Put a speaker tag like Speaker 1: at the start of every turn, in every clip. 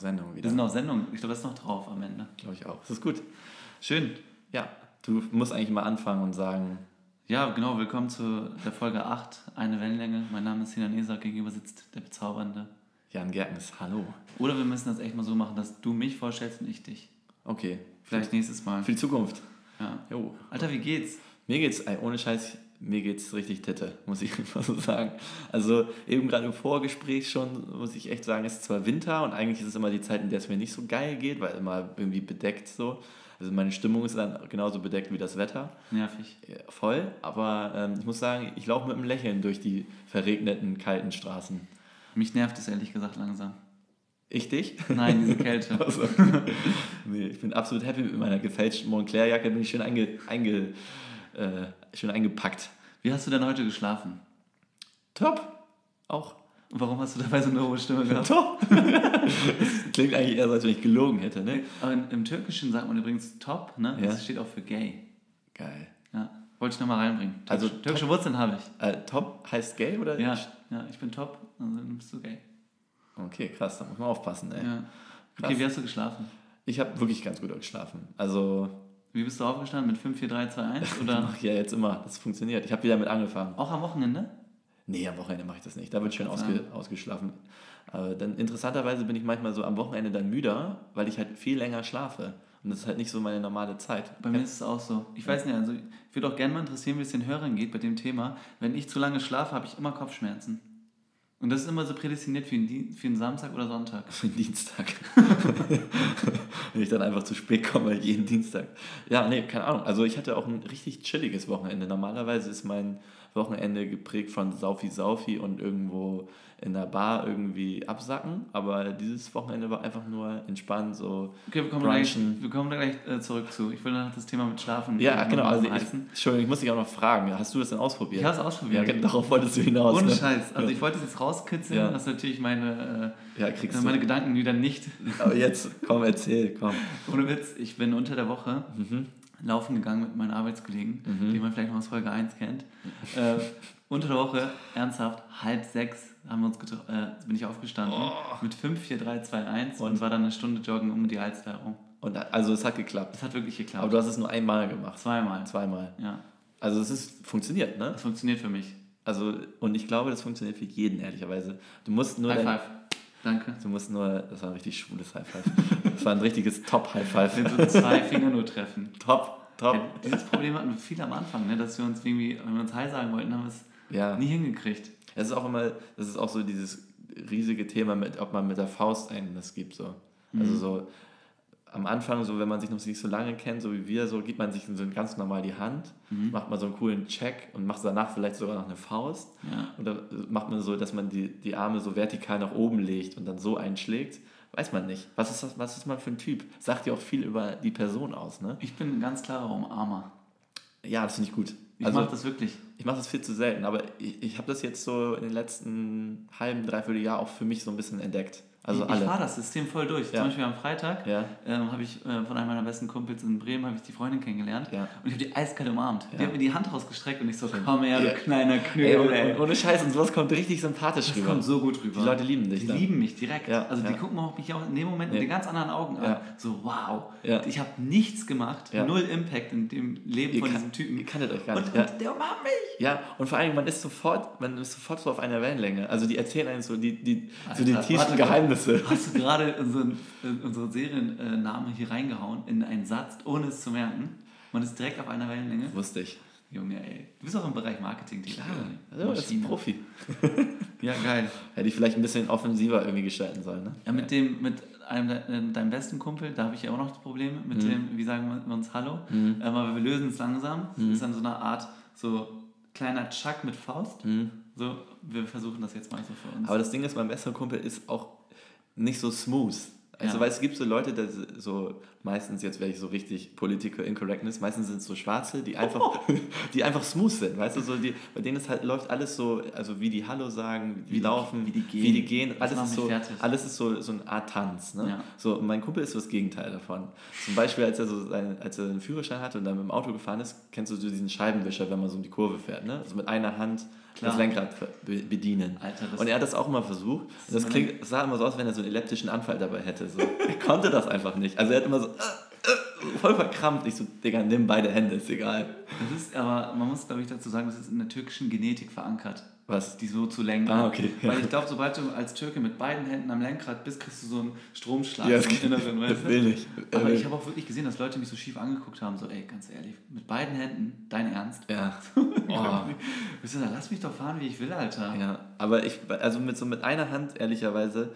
Speaker 1: Sendung wieder.
Speaker 2: Wir sind auf Sendung. Ich glaube, das ist noch drauf am Ende.
Speaker 1: Glaube ich auch. Das ist gut.
Speaker 2: Schön.
Speaker 1: Ja, du musst eigentlich mal anfangen und sagen,
Speaker 2: Ja, genau. Willkommen zu der Folge 8, eine Wellenlänge. Mein Name ist Sinan Eser, gegenüber sitzt der bezaubernde.
Speaker 1: Jan Gerkens, hallo.
Speaker 2: Oder wir müssen das echt mal so machen, dass du mich vorstellst und ich dich.
Speaker 1: Okay.
Speaker 2: Vielleicht nächstes Mal.
Speaker 1: Für die Zukunft.
Speaker 2: Ja.
Speaker 1: Jo.
Speaker 2: Alter, wie geht's?
Speaker 1: Mir geht's, ey, ohne Scheiß, mir geht's richtig Titte, muss ich einfach so sagen. Also eben gerade im Vorgespräch schon, muss ich echt sagen, es ist zwar Winter und eigentlich ist es immer die Zeit, in der es mir nicht so geil geht, weil immer irgendwie bedeckt so. Also meine Stimmung ist dann genauso bedeckt wie das Wetter.
Speaker 2: Nervig.
Speaker 1: Voll, aber ähm, ich muss sagen, ich laufe mit einem Lächeln durch die verregneten, kalten Straßen.
Speaker 2: Mich nervt es ehrlich gesagt langsam.
Speaker 1: Ich dich?
Speaker 2: Nein, diese Kälte.
Speaker 1: Also, nee, ich bin absolut happy mit meiner gefälschten Montclair-Jacke, bin ich schön, einge, einge, äh, schön eingepackt.
Speaker 2: Wie hast du denn heute geschlafen?
Speaker 1: Top, auch.
Speaker 2: Und warum hast du dabei so eine hohe Stimme gehabt?
Speaker 1: Top. das klingt eigentlich eher so, als wenn ich gelogen hätte, ne?
Speaker 2: Aber im, im Türkischen sagt man übrigens top, ne?
Speaker 1: Ja.
Speaker 2: Das steht auch für gay.
Speaker 1: Geil.
Speaker 2: Ja. Wollte ich nochmal reinbringen.
Speaker 1: Also
Speaker 2: Türkisch, türkische Wurzeln habe ich.
Speaker 1: Äh, top heißt gay oder?
Speaker 2: Ja, ja, ich bin top, also dann bist du gay.
Speaker 1: Okay, krass, da muss man aufpassen, ey.
Speaker 2: Ja. Okay, wie hast du geschlafen?
Speaker 1: Ich habe wirklich ganz gut geschlafen. Also,
Speaker 2: Wie bist du aufgestanden? Mit 5, 4, 3, 2, 1? Oder
Speaker 1: mach ich ja jetzt immer, das funktioniert. Ich habe wieder mit angefangen.
Speaker 2: auch am Wochenende?
Speaker 1: Nee, am Wochenende mache ich das nicht. Da wird schön ausge, ausgeschlafen. Aber dann interessanterweise bin ich manchmal so am Wochenende dann müder, weil ich halt viel länger schlafe. Und das ist halt nicht so meine normale Zeit.
Speaker 2: Bei mir ist es auch so. Ich weiß nicht, also ich würde auch gerne mal interessieren, wie es den Hörern geht bei dem Thema. Wenn ich zu lange schlafe, habe ich immer Kopfschmerzen. Und das ist immer so prädestiniert für einen, für einen Samstag oder Sonntag.
Speaker 1: Für den Dienstag. Wenn ich dann einfach zu spät komme, jeden Dienstag. Ja, nee, keine Ahnung. Also ich hatte auch ein richtig chilliges Wochenende. Normalerweise ist mein Wochenende geprägt von Saufi Saufi und irgendwo in der Bar irgendwie absacken. Aber dieses Wochenende war einfach nur entspannt, so
Speaker 2: Okay, wir kommen, gleich, wir kommen da gleich äh, zurück zu. Ich will noch das Thema mit Schlafen
Speaker 1: Ja,
Speaker 2: äh,
Speaker 1: genau. Also ich. Entschuldigung, ich muss dich auch noch fragen. Hast du das denn ausprobiert?
Speaker 2: Ich habe es ausprobiert.
Speaker 1: Ja, genau, darauf wolltest du hinaus.
Speaker 2: Ohne
Speaker 1: ne?
Speaker 2: Scheiß. Also ich wollte es jetzt rauskitzeln,
Speaker 1: Ja.
Speaker 2: dass natürlich meine,
Speaker 1: Ja,
Speaker 2: äh,
Speaker 1: kriegst
Speaker 2: meine
Speaker 1: du.
Speaker 2: Gedanken wieder nicht.
Speaker 1: Aber jetzt, komm, erzähl, komm.
Speaker 2: Ohne Witz, ich bin unter der Woche
Speaker 1: Mhm.
Speaker 2: Laufen gegangen mit meinen Arbeitskollegen, die man vielleicht noch aus Folge 1 kennt. äh, unter der Woche, ernsthaft, halb sechs haben wir uns äh, bin ich aufgestanden mit 5, 4, 3, 2, 1 und,
Speaker 1: Und?
Speaker 2: war dann eine Stunde joggen um die Alster herum.
Speaker 1: Und also es hat geklappt.
Speaker 2: Das hat wirklich geklappt.
Speaker 1: Aber du hast es nur einmal gemacht.
Speaker 2: Zweimal.
Speaker 1: Zweimal.
Speaker 2: Ja,
Speaker 1: Also es ist funktioniert, ne?
Speaker 2: das funktioniert für mich.
Speaker 1: Also und ich glaube, das funktioniert für jeden ehrlicherweise. Du musst nur
Speaker 2: High five. Danke.
Speaker 1: du musst nur das war ein richtig schwules High Five. Das war ein richtiges Top High Five.
Speaker 2: Wenn so zwei Finger nur treffen.
Speaker 1: Top, top.
Speaker 2: Ja, dieses Problem hatten wir viel am Anfang, ne? dass wir uns irgendwie, wenn wir uns Hi sagen wollten, haben wir es
Speaker 1: Ja.
Speaker 2: nie hingekriegt.
Speaker 1: Es ist auch immer, das ist auch so dieses riesige Thema mit, ob man mit der Faust einen das gibt so. Also so am Anfang, so wenn man sich noch nicht so lange kennt, so wie wir, so gibt man sich so ganz normal die Hand, macht mal so einen coolen Check und macht danach vielleicht sogar noch eine Faust.
Speaker 2: Ja.
Speaker 1: Und dann macht man so, dass man die, die Arme so vertikal nach oben legt und dann so einschlägt. Weiß man nicht. Was ist, das, was ist man für ein Typ? Sagt ja auch viel über die Person aus, ne?
Speaker 2: Ich bin ein ganz klarer Umarmer.
Speaker 1: Ja, das finde ich gut.
Speaker 2: Ich
Speaker 1: also,
Speaker 2: mache das wirklich.
Speaker 1: ich mache das viel zu selten, aber ich, ich habe das jetzt so in den letzten halben, dreiviertel Jahr auch für mich so ein bisschen entdeckt. Also
Speaker 2: ich,
Speaker 1: alle.
Speaker 2: ich fahre das System voll durch.
Speaker 1: Ja.
Speaker 2: Zum Beispiel am Freitag
Speaker 1: Ja.
Speaker 2: ähm, habe ich äh, von einem meiner besten Kumpels in Bremen habe ich die Freundin kennengelernt
Speaker 1: Ja.
Speaker 2: und ich habe die eiskalt umarmt. Die hat mir die Hand rausgestreckt und ich so, komm her, du kleiner Knödel,
Speaker 1: und,
Speaker 2: ey.
Speaker 1: und ohne Scheiß und sowas kommt richtig sympathisch
Speaker 2: Das
Speaker 1: rüber.
Speaker 2: kommt so gut rüber.
Speaker 1: Die Leute lieben dich
Speaker 2: Die
Speaker 1: dann.
Speaker 2: lieben mich direkt. Also die gucken auch mich auch in dem Moment mit den ganz anderen Augen an. So, wow. Ich habe nichts gemacht, null Impact in dem Leben
Speaker 1: Ihr
Speaker 2: von
Speaker 1: kann-
Speaker 2: diesem Typen.
Speaker 1: Ihr kanntet euch gar
Speaker 2: und,
Speaker 1: nicht. Ja.
Speaker 2: und der umarmt mich.
Speaker 1: Ja, und vor allem, man ist sofort, man ist sofort so auf einer Wellenlänge. Also die erzählen einem so die, die, so die tiefsten
Speaker 2: warte,
Speaker 1: Geheimnisse.
Speaker 2: Hast du gerade unseren, äh, unsere Serienname hier reingehauen in einen Satz, ohne es zu merken? Man ist direkt auf einer Wellenlänge.
Speaker 1: Wusste ich.
Speaker 2: Junge, ey. Du bist auch im Bereich Marketing tätig. oder?
Speaker 1: Also, das ist ein
Speaker 2: Maschine.
Speaker 1: Profi.
Speaker 2: Ja, geil.
Speaker 1: Hätte ich vielleicht ein bisschen offensiver irgendwie gestalten sollen, ne?
Speaker 2: Ja, mit dem, mit einem äh, deinem besten Kumpel, da habe ich ja auch noch das Problem
Speaker 1: Mhm.
Speaker 2: mit dem, wie sagen wir uns Hallo, ähm, aber wir lösen es langsam. Es
Speaker 1: Mhm.
Speaker 2: ist dann so eine Art, so kleiner Chuck mit Faust. So, wir versuchen das jetzt mal so für uns.
Speaker 1: Mhm. Aber das Ding ist, mein bester Kumpel ist auch nicht so smooth. Also,
Speaker 2: Ja.
Speaker 1: weil es gibt so Leute, die so meistens, jetzt werde ich so richtig Political Incorrectness, meistens sind es so Schwarze, die einfach, die einfach smooth sind, weißt du, so die, bei denen ist halt, läuft alles so, also wie die Hallo sagen, wie, die
Speaker 2: die-
Speaker 1: laufen,
Speaker 2: wie die gehen.
Speaker 1: wie die gehen alles ist, so,
Speaker 2: fertig.
Speaker 1: alles ist so, so eine Art Tanz. Ne?
Speaker 2: Ja.
Speaker 1: So, mein Kumpel ist so das Gegenteil davon. Zum Beispiel, als er, so seinen, als er einen Führerschein hatte und dann mit dem Auto gefahren ist, kennst du so diesen Scheibenwischer, wenn man so um die Kurve fährt, ne? Also mit einer Hand. Das Lenkrad be- bedienen.
Speaker 2: Alter,
Speaker 1: und er hat das auch immer versucht. Und das klingt, es sah immer so aus, wenn er so einen epileptischen Anfall dabei hätte. So. Er konnte das einfach nicht. Also er hat immer so äh, äh, voll verkrampft. Ich so, Digga, nimm beide Hände, ist egal.
Speaker 2: Das ist aber, man muss glaube ich dazu sagen, das ist in der türkischen Genetik verankert.
Speaker 1: Was?
Speaker 2: Die so zu lenken.
Speaker 1: Ah, okay.
Speaker 2: Weil ich glaube, sobald du als Türke mit beiden Händen am Lenkrad bist, kriegst du so einen Stromschlag
Speaker 1: Ja,
Speaker 2: im
Speaker 1: das geht-
Speaker 2: Inneren, weißt
Speaker 1: das
Speaker 2: du?
Speaker 1: will nicht.
Speaker 2: Aber
Speaker 1: Äh,
Speaker 2: ich habe auch wirklich gesehen, dass Leute mich so schief angeguckt haben, so, ey, ganz ehrlich, mit beiden Händen, dein Ernst?
Speaker 1: Ja.
Speaker 2: Oh.
Speaker 1: Oh.
Speaker 2: Wisst ihr, lass mich doch fahren, wie ich will, Alter.
Speaker 1: Ja, aber ich, also mit so mit einer Hand, ehrlicherweise,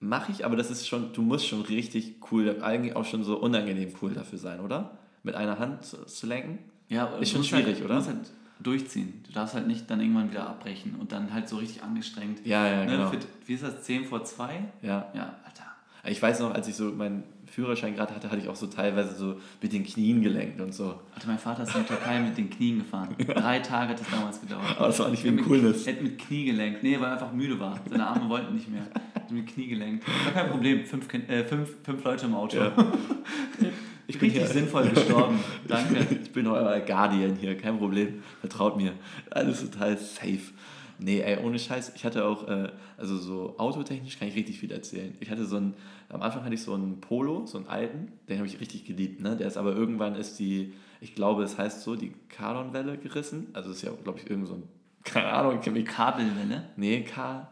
Speaker 1: mache ich, aber das ist schon, du musst schon richtig cool, eigentlich auch schon so unangenehm cool dafür sein, oder? Mit einer Hand zu, lenken?
Speaker 2: Ja,
Speaker 1: Ist
Speaker 2: du
Speaker 1: schon
Speaker 2: musst
Speaker 1: schwierig,
Speaker 2: halt,
Speaker 1: oder?
Speaker 2: Du musst halt durchziehen. Du darfst halt nicht dann irgendwann wieder abbrechen und dann halt so richtig angestrengt.
Speaker 1: Ja, ja,
Speaker 2: ne,
Speaker 1: genau.
Speaker 2: für, wie ist das, 10 vor 2?
Speaker 1: Ja.
Speaker 2: Ja, Alter.
Speaker 1: Ich weiß noch, als ich so meinen Führerschein gerade hatte, hatte ich auch so teilweise so mit den Knien gelenkt und so.
Speaker 2: Alter, mein Vater ist in die Türkei mit den Knien gefahren. Drei Tage hat das damals gedauert.
Speaker 1: Aber das war nicht wegen
Speaker 2: mit-
Speaker 1: Coolness.
Speaker 2: Er hat mit Knie gelenkt. Nee, weil er einfach müde war. Seine Arme wollten nicht mehr. Er hat mit Knie gelenkt. War kein Problem. Fünf, äh, fünf, fünf Leute im Auto.
Speaker 1: Ja.
Speaker 2: Ich bin richtig sinnvoll gestorben. Danke.
Speaker 1: Ich bin euer Guardian hier, kein Problem. Vertraut mir. Alles total safe. Nee, ey, ohne Scheiß. Ich hatte auch, äh, also so autotechnisch kann ich richtig viel erzählen. Ich hatte so einen, am Anfang hatte ich so einen Polo, so einen alten, den habe ich richtig geliebt. Ne? Der ist aber irgendwann ist die, ich glaube, es heißt so, die Kardonwelle gerissen. Also ist ja, glaube ich, irgend so ein, keine Ahnung, ich
Speaker 2: Kabelwelle.
Speaker 1: Nee, K.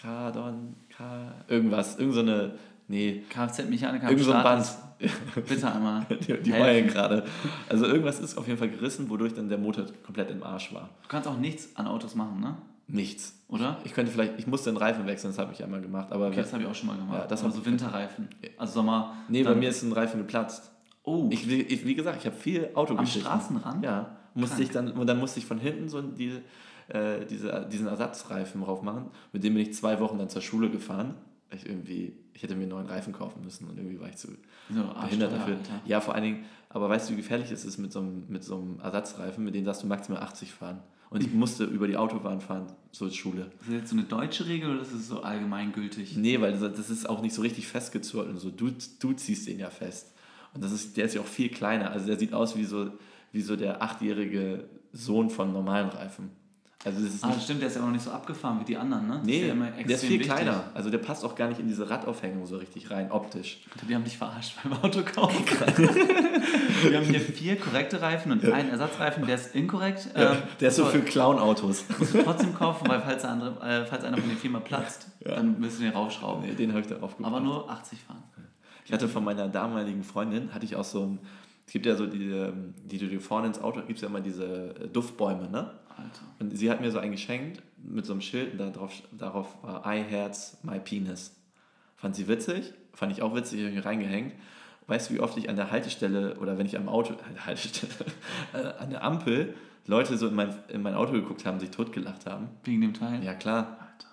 Speaker 1: Kardon, K. Irgendwas. Irgend so eine. Nee.
Speaker 2: Kfz-Mechaniker
Speaker 1: Irgend so ein Band.
Speaker 2: Bitte einmal.
Speaker 1: Die, heulen gerade. Also irgendwas ist auf jeden Fall gerissen, wodurch dann der Motor komplett im Arsch war.
Speaker 2: Du kannst auch nichts an Autos machen, ne?
Speaker 1: Nichts.
Speaker 2: Oder?
Speaker 1: Ich könnte vielleicht, ich musste den Reifen wechseln, das habe ich einmal gemacht. Aber
Speaker 2: Okay, das habe ich auch schon mal gemacht.
Speaker 1: Ja, das
Speaker 2: Aber
Speaker 1: hab
Speaker 2: so
Speaker 1: ich-
Speaker 2: Winterreifen. Also Sommer.
Speaker 1: nee, bei mir ist ein Reifen geplatzt.
Speaker 2: Oh,
Speaker 1: Ich, wie- ich, wie gesagt, ich habe viel Autogeschichten.
Speaker 2: Straßenrand?
Speaker 1: Ja. Musste
Speaker 2: Krank.
Speaker 1: ich dann, und dann musste ich von hinten so die, äh, diese, diesen Ersatzreifen drauf machen. Mit dem bin ich zwei Wochen dann zur Schule gefahren. Ich irgendwie, ich hätte mir einen neuen Reifen kaufen müssen und irgendwie war ich zu
Speaker 2: so,
Speaker 1: behindert dafür.
Speaker 2: Alter.
Speaker 1: Ja, vor allen Dingen, aber weißt du, wie gefährlich es ist mit so einem, mit so einem Ersatzreifen, mit dem darfst du maximal 80 fahren. Und ich musste über die Autobahn fahren zur Schule.
Speaker 2: Ist das jetzt so eine deutsche Regel oder ist es so allgemeingültig?
Speaker 1: Nee, weil das das ist auch nicht so richtig festgezurrt und so. Du, du ziehst den ja fest. Und das ist, der ist ja auch viel kleiner. Also der sieht aus wie so, wie so der achtjährige Sohn von normalen Reifen. Also das ist
Speaker 2: Ah, stimmt, der ist ja auch nicht so abgefahren wie die anderen, ne? Das
Speaker 1: nee,
Speaker 2: ist ja
Speaker 1: der ist viel
Speaker 2: wichtig.
Speaker 1: kleiner. Also der passt auch gar nicht in diese Radaufhängung so richtig rein, optisch.
Speaker 2: Die haben dich verarscht beim Autokauf. Wir haben hier vier korrekte Reifen und einen Ersatzreifen, der ist inkorrekt. Ähm,
Speaker 1: Der ist so
Speaker 2: aber
Speaker 1: für Clown-Autos.
Speaker 2: musst du trotzdem kaufen, weil falls, der andere, äh, falls einer von der Firma platzt, dann müssen wir den raufschrauben.
Speaker 1: Nee, den habe ich darauf gebracht.
Speaker 2: Aber nur 80 fahren.
Speaker 1: Ich hatte von meiner damaligen Freundin, hatte ich auch so ein, es gibt ja so die, ähm, die du dir vorne ins Auto, gibt es ja immer diese äh, Duftbäume, ne?
Speaker 2: Alter.
Speaker 1: Und sie hat mir so einen geschenkt mit so einem Schild und darauf, darauf war I Herz, my penis. Fand sie witzig, fand ich auch witzig, habe ich reingehängt. Weißt du, wie oft ich an der Haltestelle oder wenn ich am Auto, an der Haltestelle, äh, an der Ampel Leute so in mein, in mein Auto geguckt haben, sich totgelacht haben?
Speaker 2: Wegen dem Teil?
Speaker 1: Ja, klar.
Speaker 2: Alter.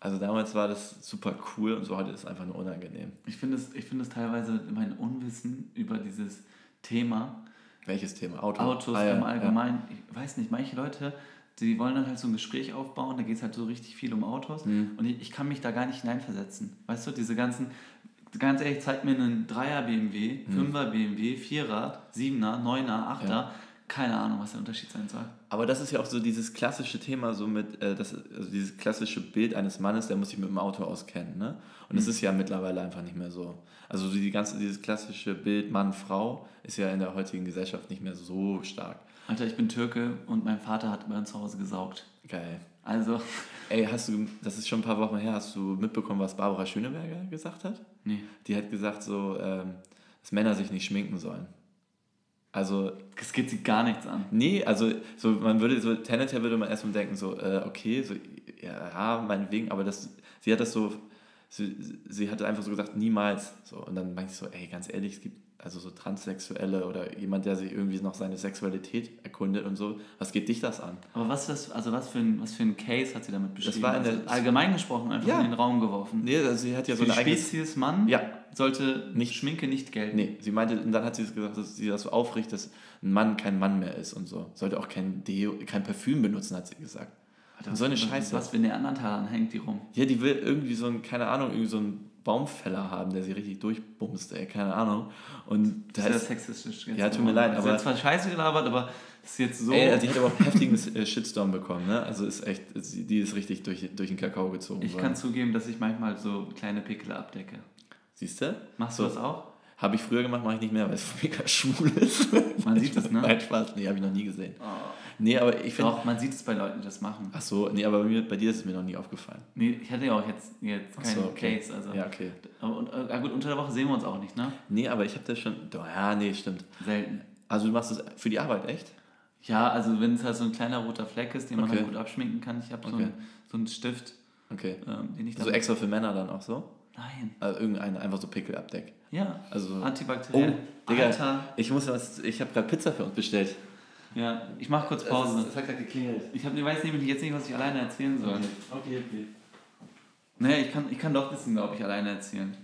Speaker 1: Also damals war das super cool und so heute ist es einfach nur unangenehm.
Speaker 2: Ich finde es, ich finde es teilweise mein Unwissen über dieses Thema
Speaker 1: Welches Thema? Auto?
Speaker 2: Autos
Speaker 1: Ah, ja,
Speaker 2: im
Speaker 1: ja.
Speaker 2: Allgemeinen. Ich weiß nicht, manche Leute, die wollen dann halt so ein Gespräch aufbauen, da geht es halt so richtig viel um Autos
Speaker 1: Mhm.
Speaker 2: und ich, ich kann mich da gar nicht hineinversetzen. Weißt du, diese ganzen, ganz ehrlich, zeig mir einen 3er BMW,
Speaker 1: Mhm.
Speaker 2: 5er BMW, 4er, 7er, 9er, 8er,
Speaker 1: Ja.
Speaker 2: Keine Ahnung, was der Unterschied sein soll.
Speaker 1: Aber das ist ja auch so dieses klassische Thema, so mit, äh, das, also dieses klassische Bild eines Mannes, der muss sich mit dem Auto auskennen. Ne? Und das ist ja mittlerweile einfach nicht mehr so. Also so die ganze, dieses klassische Bild Mann-Frau ist ja in der heutigen Gesellschaft nicht mehr so stark.
Speaker 2: Alter, ich bin Türke und mein Vater hat bei uns zu Hause gesaugt.
Speaker 1: Geil.
Speaker 2: Also,
Speaker 1: Ey, hast du, das ist schon ein paar Wochen her, hast du mitbekommen, was Barbara Schöneberger gesagt hat?
Speaker 2: nee.
Speaker 1: Die hat gesagt so, ähm, dass Männer sich nicht schminken sollen. Also
Speaker 2: Das geht sie gar nichts an.
Speaker 1: Nee, also so man würde so tendenziell würde man erstmal denken so äh, okay so ja, meinetwegen, aber das sie hat das so sie, sie hatte einfach so gesagt niemals so und dann meinte ich so ey ganz ehrlich es gibt also so Transsexuelle oder jemand der sich irgendwie noch seine Sexualität erkundet und so was geht dich das an?
Speaker 2: Aber was, das, also was, für ein, was für ein Case hat sie damit beschrieben?
Speaker 1: war in der-
Speaker 2: also allgemein gesprochen, einfach
Speaker 1: Ja.
Speaker 2: in den Raum geworfen.
Speaker 1: Nee, also sie hat ja so
Speaker 2: Für
Speaker 1: eine
Speaker 2: die
Speaker 1: eigene
Speaker 2: Spezies Mann
Speaker 1: Ja.
Speaker 2: Sollte
Speaker 1: Nicht-
Speaker 2: Schminke nicht gelten.
Speaker 1: Nee, sie meinte, und dann hat sie gesagt, dass sie das so aufrichtet, dass ein Mann kein Mann mehr ist und so. Sollte auch kein Deo, kein Parfüm benutzen, hat sie gesagt.
Speaker 2: Alter,
Speaker 1: so eine
Speaker 2: was,
Speaker 1: Scheiße.
Speaker 2: Was für Neandertalern hängt die rum?
Speaker 1: Ja, die will irgendwie so ein, keine Ahnung, irgendwie so einen Baumfäller haben, der sie richtig durchbumst, ey, keine Ahnung. Und da
Speaker 2: Das ist ja
Speaker 1: ist,
Speaker 2: sexistisch.
Speaker 1: Ja, tut mir
Speaker 2: aber.
Speaker 1: leid,
Speaker 2: Sie
Speaker 1: aber-
Speaker 2: hat zwar scheiße gelabert, aber das ist jetzt so...
Speaker 1: ey, also hat aber auch heftigen äh, Shitstorm bekommen, ne? Also ist echt, die ist richtig durch, durch den Kakao gezogen
Speaker 2: ich
Speaker 1: worden.
Speaker 2: kann zugeben, dass ich manchmal so kleine Pickel abdecke.
Speaker 1: Siehst du?
Speaker 2: Machst du das auch?
Speaker 1: Habe ich früher gemacht, mache ich nicht mehr, weil es mega schwul ist.
Speaker 2: Man sieht es, ne?
Speaker 1: Nein, Spaß. Nee, habe ich noch nie gesehen.
Speaker 2: Oh.
Speaker 1: Nee, aber ich finde.
Speaker 2: Doch, man sieht es bei Leuten, die das machen.
Speaker 1: Ach so, nee, aber bei, mir, bei dir ist es mir noch nie aufgefallen.
Speaker 2: Nee, ich hatte ja auch jetzt, jetzt keinen
Speaker 1: so, okay.
Speaker 2: Case. Also.
Speaker 1: Ja, okay.
Speaker 2: Aber, und, äh, gut, unter der Woche sehen wir uns auch nicht, ne?
Speaker 1: Nee, aber ich habe das schon. Doch, ja, nee, stimmt.
Speaker 2: Selten.
Speaker 1: Also du machst das für die Arbeit, echt?
Speaker 2: Ja, also wenn es halt so ein kleiner roter Fleck ist, den man
Speaker 1: Okay.
Speaker 2: halt gut abschminken kann. Ich habe so,
Speaker 1: Okay.
Speaker 2: einen, so einen Stift,
Speaker 1: Okay.
Speaker 2: ähm, den ich dann...
Speaker 1: Also extra für Männer dann auch so?
Speaker 2: Nein.
Speaker 1: Also irgendeine, einfach so Pickelabdeck.
Speaker 2: Ja.
Speaker 1: Also.
Speaker 2: Antibakteriell.
Speaker 1: Oh, Digga,
Speaker 2: Alter.
Speaker 1: ich muss was. Ich habe gerade Pizza für uns bestellt.
Speaker 2: Ja, ich mache kurz Pause.
Speaker 1: hat gerade geklingelt.
Speaker 2: Ich hab, ich weiß nämlich jetzt nicht, was ich alleine erzählen soll.
Speaker 1: Okay, okay.
Speaker 2: Nee, ich kann, ich kann doch wissen, glaube ich, alleine erzählen.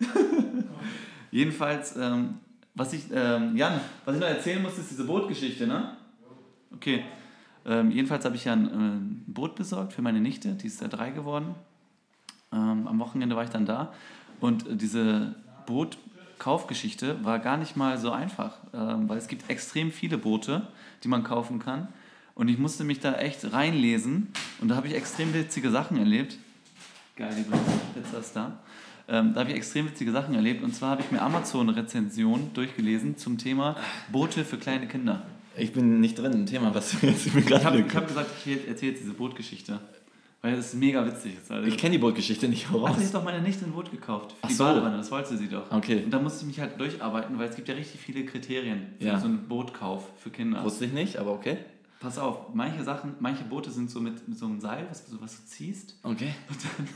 Speaker 2: Jedenfalls, ähm, was ich, ähm, Jan, was ich noch erzählen muss, ist diese Bootgeschichte, ne? Okay. Ähm, jedenfalls habe ich ja ein, äh, ein Boot besorgt für meine Nichte, die ist ja drei geworden. Ähm, am Wochenende war ich dann da und diese Bootkaufgeschichte war gar nicht mal so einfach, ähm, weil es gibt extrem viele Boote, die man kaufen kann. Und ich musste mich da echt reinlesen und da habe ich extrem witzige Sachen erlebt. Geil, die Pizza ist da. Ähm, da habe ich extrem witzige Sachen erlebt. Und zwar habe ich mir Amazon-Rezensionen durchgelesen zum Thema Boote für kleine Kinder.
Speaker 1: Ich bin nicht drin im Thema, was du jetzt mir
Speaker 2: Ich habe
Speaker 1: gerade
Speaker 2: ich hab gesagt, ich erzähle jetzt diese Bootgeschichte. Weil das ist mega witzig. ist. Also,
Speaker 1: Ich kenne die Bootgeschichte nicht voraus.
Speaker 2: also, ich doch meine Nichte ein Boot gekauft. Für
Speaker 1: Ach
Speaker 2: die
Speaker 1: so.
Speaker 2: Badewanne, das wollte sie doch.
Speaker 1: Okay.
Speaker 2: Und da musste ich mich halt durcharbeiten, weil es gibt ja richtig viele Kriterien für
Speaker 1: Ja.
Speaker 2: so einen Bootkauf für Kinder.
Speaker 1: Wusste ich nicht, aber okay.
Speaker 2: Pass auf, manche Sachen, manche Boote sind so mit, mit so einem Seil, was, du- was du ziehst.
Speaker 1: Okay.
Speaker 2: Und dann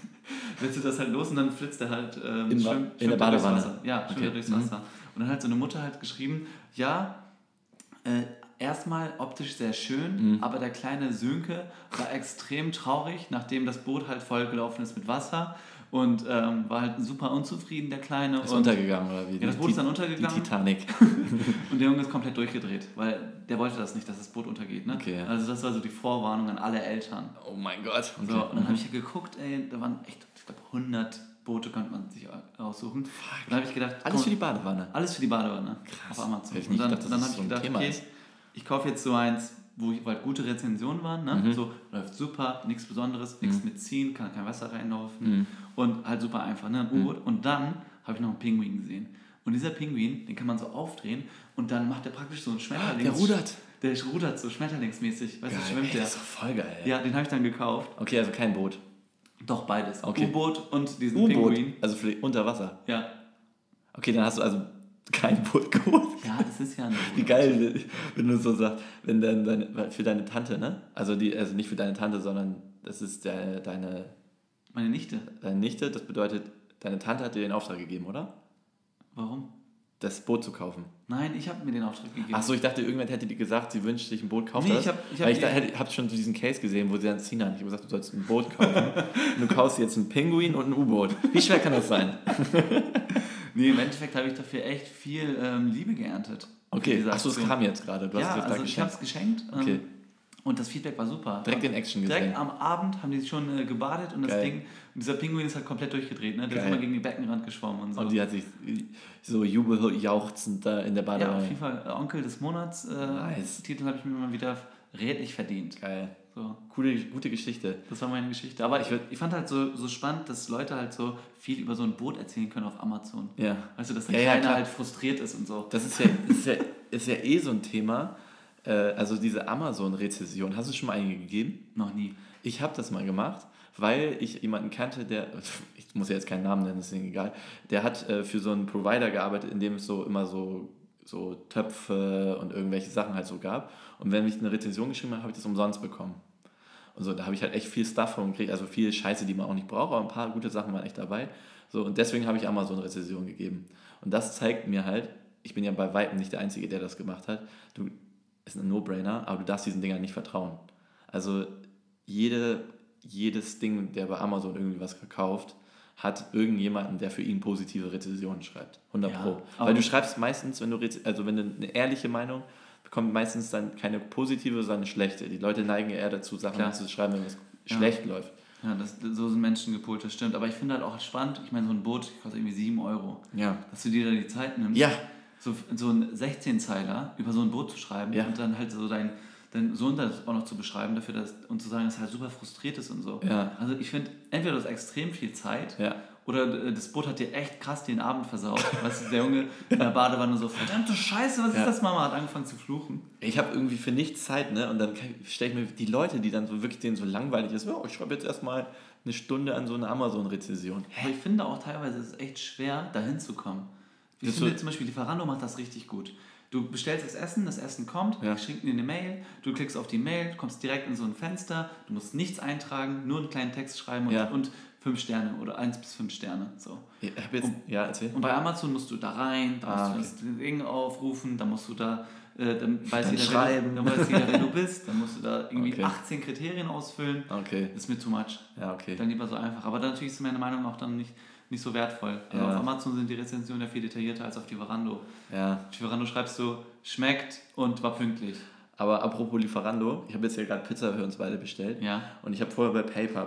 Speaker 2: lässt du das halt los und dann flitzt er halt ähm,
Speaker 1: Im Wa-
Speaker 2: schwimmt-
Speaker 1: in der
Speaker 2: er durchs
Speaker 1: Badewanne.
Speaker 2: Wasser. Ja, schwimmt
Speaker 1: Okay.
Speaker 2: durchs
Speaker 1: Mhm.
Speaker 2: Wasser. Und dann hat so eine Mutter halt geschrieben, ja, äh, erstmal optisch sehr schön,
Speaker 1: Mhm.
Speaker 2: aber der kleine Sönke war extrem traurig, nachdem das Boot halt vollgelaufen ist mit Wasser und ähm, war halt super unzufrieden, der Kleine.
Speaker 1: Ist
Speaker 2: und,
Speaker 1: untergegangen oder wie?
Speaker 2: Ja, das Boot ist dann untergegangen.
Speaker 1: Die Titanic.
Speaker 2: und der Junge ist komplett durchgedreht, weil der wollte das nicht, dass das Boot untergeht. Ne?
Speaker 1: Okay.
Speaker 2: Also das war so die Vorwarnung an alle Eltern.
Speaker 1: Oh mein Gott. Okay.
Speaker 2: So, und dann habe ich ja geguckt, ey, da waren echt, ich glaube, 100 Boote konnte man sich aussuchen. Und dann habe ich gedacht,
Speaker 1: Alles
Speaker 2: komm,
Speaker 1: für die Badewanne.
Speaker 2: alles für die Badewanne
Speaker 1: Krass.
Speaker 2: auf Amazon.
Speaker 1: Ich
Speaker 2: Und
Speaker 1: nicht
Speaker 2: dann,
Speaker 1: gedacht, dass
Speaker 2: dann
Speaker 1: das
Speaker 2: habe ich
Speaker 1: so ein
Speaker 2: gedacht,
Speaker 1: Thema
Speaker 2: okay,
Speaker 1: ist.
Speaker 2: Ich kaufe jetzt so eins, wo, halt gute Rezensionen waren, ne?
Speaker 1: Mhm.
Speaker 2: so läuft super, nichts Besonderes, nichts mit ziehen, kann kein Wasser reinlaufen
Speaker 1: Mhm.
Speaker 2: und halt super einfach, ne? ein U-Boot. Und dann habe ich noch einen Pinguin gesehen. Und dieser Pinguin, den kann man so aufdrehen und dann macht er praktisch so einen Schmetterlings...
Speaker 1: der rudert.
Speaker 2: Der rudert so schmetterlingsmäßig, weißt du, schwimmt
Speaker 1: Ey,
Speaker 2: der.
Speaker 1: das ist doch voll geil.
Speaker 2: Ja, den habe ich dann gekauft.
Speaker 1: Okay, also kein Boot.
Speaker 2: Doch, beides.
Speaker 1: Okay.
Speaker 2: U-Boot und diesen. Pinguin.
Speaker 1: Also für unter Wasser.
Speaker 2: Ja.
Speaker 1: Okay, dann hast du also kein Boot geholt.
Speaker 2: Ja, es ist ja ein
Speaker 1: Wie geil, wenn du so sagst, wenn dann deine, für deine Tante, ne? Also die, also nicht für deine Tante, sondern das ist der, deine,
Speaker 2: Meine Nichte.
Speaker 1: deine Nichte, das bedeutet, deine Tante hat dir den Auftrag gegeben, oder?
Speaker 2: Warum?
Speaker 1: Das Boot zu kaufen.
Speaker 2: Nein, ich habe mir den Auftrag gegeben.
Speaker 1: Achso, ich dachte, irgendwann hätte die gesagt, sie wünscht sich ein Boot, kauft
Speaker 2: Nee,
Speaker 1: das.
Speaker 2: ich hab- ich hab
Speaker 1: ich da, hab schon so diesen Case gesehen, wo sie dann Sina hat. Ich habe gesagt, du sollst ein Boot kaufen. und du kaufst jetzt einen Pinguin und ein U-Boot. Wie schwer kann das sein?
Speaker 2: Nee, im Endeffekt habe ich dafür echt viel ähm, Liebe geerntet.
Speaker 1: Okay, achso, es kam jetzt gerade. Du hast
Speaker 2: ja,
Speaker 1: es
Speaker 2: also ich habe es geschenkt. Ähm,
Speaker 1: Okay.
Speaker 2: Und das Feedback war super.
Speaker 1: Direkt in Action
Speaker 2: Direkt
Speaker 1: gesehen.
Speaker 2: am Abend haben die schon äh, gebadet und das
Speaker 1: Geil.
Speaker 2: Ding, und dieser Pinguin ist halt komplett durchgedreht. Ne? Der
Speaker 1: Geil.
Speaker 2: ist immer gegen den Beckenrand geschwommen und so.
Speaker 1: Und die hat sich so jubeljauchzend da in der
Speaker 2: ja, auf
Speaker 1: Badewanne.
Speaker 2: jeden Fall äh, Onkel des Monats. Äh,
Speaker 1: Nice.
Speaker 2: Titel habe ich mir mal wieder redlich verdient.
Speaker 1: Geil.
Speaker 2: So.
Speaker 1: Coole, gute Geschichte.
Speaker 2: Das war meine Geschichte. Aber ich, ich fand halt so, so spannend, dass Leute halt so viel über so ein Boot erzählen können auf Amazon.
Speaker 1: Ja.
Speaker 2: Weißt du, dass der
Speaker 1: Ja, ja,
Speaker 2: Kleine
Speaker 1: klar.
Speaker 2: halt frustriert ist und so.
Speaker 1: Das ist ja, ist ja, ist ja eh so ein Thema. Äh, also diese Amazon-Rezession. Hast du schon mal eine gegeben?
Speaker 2: Noch nie.
Speaker 1: Ich habe das mal gemacht, weil ich jemanden kannte, der, ich muss ja jetzt keinen Namen nennen, ist egal, der hat äh, für so einen Provider gearbeitet, in dem es so immer so, so Töpfe und irgendwelche Sachen halt so gab. Und wenn ich eine Rezension geschrieben habe, habe ich das umsonst bekommen. Und so, da habe ich halt echt viel Stuff von gekriegt, also viel Scheiße, die man auch nicht braucht, aber ein paar gute Sachen waren echt dabei. So, und deswegen habe ich Amazon-Rezension gegeben. Und das zeigt mir halt, ich bin ja bei Weitem nicht der Einzige, der das gemacht hat. Du, ist ein No-Brainer, aber du darfst diesen Dingern nicht vertrauen. Also jede, jedes Ding, der bei Amazon irgendwie was verkauft, hat irgendjemanden, der für ihn positive Rezensionen schreibt. 100
Speaker 2: Ja,
Speaker 1: Pro. Weil du schreibst meistens, wenn du, also wenn du eine ehrliche Meinung bekommt meistens dann keine positive, sondern eine schlechte. Die Leute neigen eher dazu, Sachen
Speaker 2: Klar.
Speaker 1: zu schreiben, wenn es
Speaker 2: Ja.
Speaker 1: schlecht läuft.
Speaker 2: Ja, das, so sind Menschen gepolt, das stimmt. Aber ich finde halt auch spannend, ich meine, so ein Boot kostet irgendwie 7 Euro.
Speaker 1: Ja.
Speaker 2: Dass du dir da die Zeit nimmst,
Speaker 1: Ja.
Speaker 2: so, so ein 16-Zeiler über so ein Boot zu schreiben
Speaker 1: Ja.
Speaker 2: und dann halt so dein, dein Sohn das auch noch zu beschreiben dafür dass, und zu sagen, dass er halt super frustriert ist und so.
Speaker 1: Ja.
Speaker 2: Also ich finde, entweder du hast extrem viel Zeit
Speaker 1: Ja.
Speaker 2: Oder äh, das Boot hat dir echt krass den Abend versaut. weißt du, der Junge in der Badewanne so, verdammte Scheiße, was
Speaker 1: Ja.
Speaker 2: ist das, Mama? Hat angefangen zu fluchen.
Speaker 1: Ich habe irgendwie für nichts Zeit, ne? Und dann stelle ich mir die Leute, die dann so wirklich denen so langweilig ist, oh, ich schreibe jetzt erstmal eine Stunde an so eine Amazon-Rezession.
Speaker 2: Ich finde auch teilweise ist es echt schwer, da hinzukommen. Ich
Speaker 1: Bist
Speaker 2: finde zum Beispiel, Lieferando macht das richtig gut. Du bestellst das Essen, das Essen kommt,
Speaker 1: Ja.
Speaker 2: schicken dir eine Mail, du klickst auf die Mail, kommst direkt in so ein Fenster, du musst nichts eintragen, nur einen kleinen Text schreiben und,
Speaker 1: Ja.
Speaker 2: und fünf Sterne oder eins bis fünf Sterne. So.
Speaker 1: Jetzt, ja, erzähl.
Speaker 2: Und bei Amazon musst du da rein, da
Speaker 1: Ah,
Speaker 2: musst du das Ding aufrufen, da musst du da, äh, dann weiß
Speaker 1: Dann
Speaker 2: jeder,
Speaker 1: schreiben.
Speaker 2: Wer, dann weiß jeder, wer du bist, dann musst du da irgendwie
Speaker 1: Okay.
Speaker 2: 18 Kriterien ausfüllen.
Speaker 1: Okay.
Speaker 2: Das ist mir too much.
Speaker 1: Ja, okay.
Speaker 2: Dann lieber so einfach. Aber natürlich ist meine Meinung auch dann nicht, nicht so wertvoll. Also
Speaker 1: Ja.
Speaker 2: auf Amazon sind die Rezensionen ja viel detaillierter als auf Lieferando.
Speaker 1: Ja.
Speaker 2: Auf Lieferando schreibst du, schmeckt und war pünktlich.
Speaker 1: Aber apropos Lieferando, ich habe jetzt hier gerade Pizza für uns beide bestellt.
Speaker 2: Ja.
Speaker 1: Und ich habe vorher bei PayPal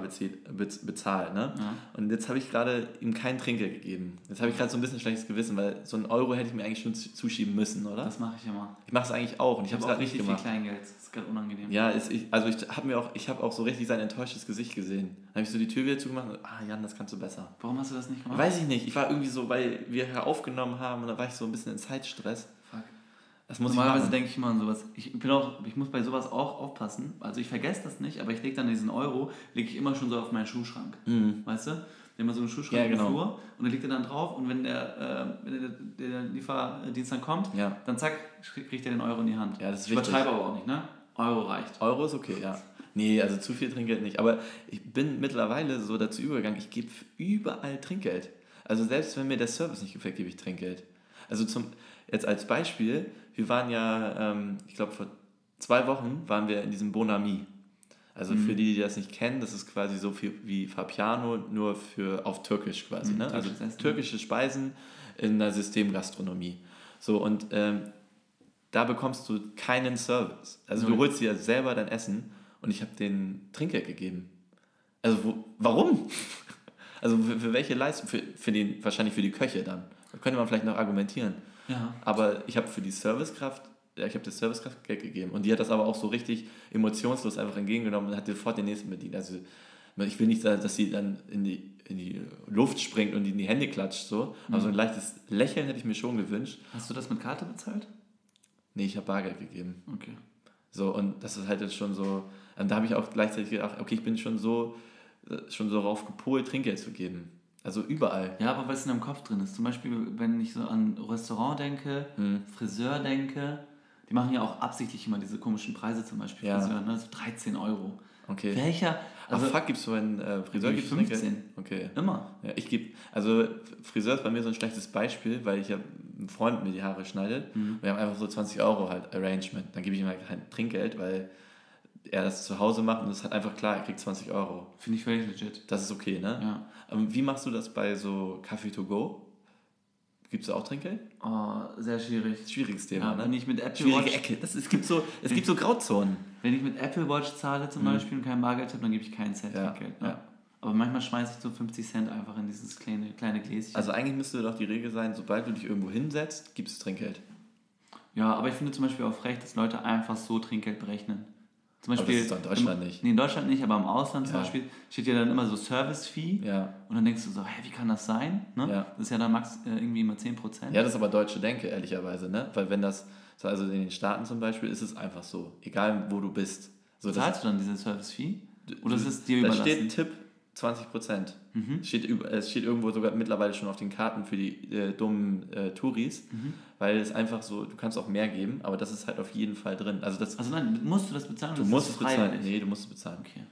Speaker 1: bezahlt, ne?
Speaker 2: Ja.
Speaker 1: Und jetzt habe ich gerade ihm keinen Trinkgeld gegeben. Jetzt habe ich gerade so ein bisschen schlechtes Gewissen, weil so einen Euro hätte ich mir eigentlich schon zu- zuschieben müssen, oder?
Speaker 2: Das mache ich immer.
Speaker 1: ich mache es eigentlich auch und ich
Speaker 2: Ich
Speaker 1: habe es gerade nicht gemacht.
Speaker 2: viel Kleingeld. Das ist gerade unangenehm.
Speaker 1: Ja, ist, ich, also ich habe mir auch, ich habe auch so richtig sein enttäuschtes Gesicht gesehen. Dann habe ich so die Tür wieder zugemacht und ah Jan, das kannst du besser.
Speaker 2: Warum hast du das nicht gemacht?
Speaker 1: Weiß ich nicht, ich war irgendwie so, weil wir hier aufgenommen haben und da war ich so ein bisschen in Zeitstress.
Speaker 2: Fuck.
Speaker 1: Das muss
Speaker 2: Normalerweise
Speaker 1: ich
Speaker 2: denke ich immer an sowas. Ich, bin auch, ich muss bei sowas auch aufpassen. Also ich vergesse das nicht, aber ich lege dann diesen Euro, lege ich immer schon so auf meinen Schuhschrank. Weißt du? Wir haben immer so einen Schuhschrank
Speaker 1: Ja,
Speaker 2: im
Speaker 1: genau.
Speaker 2: Flur und da liegt er dann drauf und wenn der, äh, wenn der, der Lieferdienst dann kommt,
Speaker 1: Ja.
Speaker 2: dann zack, kriegt er den Euro in die Hand.
Speaker 1: Ja, das ist
Speaker 2: ich
Speaker 1: wichtig.
Speaker 2: übertreibe aber auch nicht, ne? Euro reicht.
Speaker 1: Euro ist okay, ja. Nee, also zu viel Trinkgeld nicht. Aber ich bin mittlerweile so dazu übergegangen, ich gebe überall Trinkgeld. Also selbst wenn mir der Service nicht gefällt, gebe ich Trinkgeld. Also zum, jetzt als Beispiel, wir waren ja, ähm, ich glaube vor zwei Wochen waren wir in diesem Bonami. Also
Speaker 2: Mhm.
Speaker 1: für die, die das nicht kennen, das ist quasi so viel wie Fapiano, nur für auf Türkisch quasi.
Speaker 2: Mhm,
Speaker 1: ne? Also
Speaker 2: Essen.
Speaker 1: türkische Speisen in der Systemgastronomie. So, und ähm, da bekommst du keinen Service. Also du
Speaker 2: Null.
Speaker 1: holst dir selber dein Essen und ich habe den Trinkgeld gegeben. Also wo, warum? Also für, für welche Leistung? Für, für den, wahrscheinlich für die Köche dann. Da könnte man vielleicht noch argumentieren.
Speaker 2: Ja.
Speaker 1: Aber ich habe für die Servicekraft, ja, ich habe der Servicekraft Geld gegeben. Und die hat das aber auch so richtig emotionslos einfach entgegengenommen und hat sofort den nächsten bedient. Also ich will nicht sagen, dass sie dann in die, in die Luft springt und in die Hände klatscht, so. Aber so ein leichtes Lächeln hätte ich mir schon gewünscht.
Speaker 2: Hast du das mit Karte bezahlt?
Speaker 1: Nee, ich habe Bargeld gegeben.
Speaker 2: Okay.
Speaker 1: So, und das ist halt jetzt schon so, und da habe ich auch gleichzeitig gedacht, okay, ich bin schon so, äh, schon so darauf gepolt, Trinkgeld zu geben. Also überall.
Speaker 2: Ja, aber was in deinem Kopf drin ist, zum Beispiel, wenn ich so an Restaurant denke,
Speaker 1: Hm.
Speaker 2: Friseur denke, die machen ja auch absichtlich immer diese komischen Preise, zum Beispiel
Speaker 1: Ja.
Speaker 2: Friseur, ne? so 13 Euro.
Speaker 1: Okay.
Speaker 2: Welcher?
Speaker 1: Also,
Speaker 2: Also
Speaker 1: fuck, gibst du einen äh, Friseur? Gibst
Speaker 2: ich
Speaker 1: du Trinkgeld?
Speaker 2: 15.
Speaker 1: Okay.
Speaker 2: immer.
Speaker 1: Ja, ich gebe, also Friseur ist bei mir so ein schlechtes Beispiel, weil ich ja ein Freund mir die Haare schneidet.
Speaker 2: Mhm.
Speaker 1: Wir haben einfach so 20 Euro halt Arrangement. Dann gebe ich ihm halt kein Trinkgeld, weil er das zu Hause macht und es ist halt einfach klar, er kriegt 20 Euro.
Speaker 2: Finde ich völlig legit.
Speaker 1: Das ist okay, ne?
Speaker 2: Ja.
Speaker 1: Ähm, Wie machst du das bei so Kaffee to go? Gibst du auch Trinkgeld?
Speaker 2: Oh, sehr schwierig.
Speaker 1: Schwieriges Thema,
Speaker 2: Ja,
Speaker 1: ne?
Speaker 2: wenn ich mit Apple
Speaker 1: Schwierige
Speaker 2: Watch,
Speaker 1: Ecke. Das, es gibt so, es gibt so Grauzonen.
Speaker 2: wenn ich mit Apple Watch zahle zum Beispiel und kein Bargeld habe, dann gebe ich keinen Cent
Speaker 1: Mhm. Ja,
Speaker 2: Trinkgeld.
Speaker 1: ja.
Speaker 2: Ne? Aber manchmal schmeiße ich so 50 Cent einfach in dieses kleine, kleine Gläschen.
Speaker 1: Also eigentlich müsste doch die Regel sein, sobald du dich irgendwo hinsetzt, gibst du Trinkgeld.
Speaker 2: Ja, aber ich finde zum Beispiel auch frech, dass Leute einfach so Trinkgeld berechnen. Zum
Speaker 1: Aber
Speaker 2: Beispiel,
Speaker 1: das ist doch in Deutschland
Speaker 2: im,
Speaker 1: nicht.
Speaker 2: Nee, in Deutschland nicht, aber im Ausland zum
Speaker 1: Ja.
Speaker 2: Beispiel steht ja dann immer so Service-Fee.
Speaker 1: Ja.
Speaker 2: Und dann denkst du so, hä, wie kann das sein? Ne?
Speaker 1: Ja.
Speaker 2: Das ist ja dann max äh, irgendwie immer 10%.
Speaker 1: Ja, das ist aber deutsche Denke, ehrlicherweise, ne? Weil wenn das, so also in den Staaten zum Beispiel, ist es einfach so. Egal, wo du bist. So,
Speaker 2: Zahlst du dann diese Service-Fee? Oder ist es dir
Speaker 1: da
Speaker 2: überlassen? Mhm.
Speaker 1: steht Tipp 20 Prozent. Steht, über- es steht irgendwo sogar mittlerweile schon auf den Karten für die äh, dummen äh, Touris,
Speaker 2: Mhm.
Speaker 1: weil es einfach so, du kannst auch mehr geben, aber das ist halt auf jeden Fall drin. Also das,
Speaker 2: also nein, musst du das bezahlen?
Speaker 1: du musst es bezahlen. Nee, du musst es bezahlen.
Speaker 2: Okay.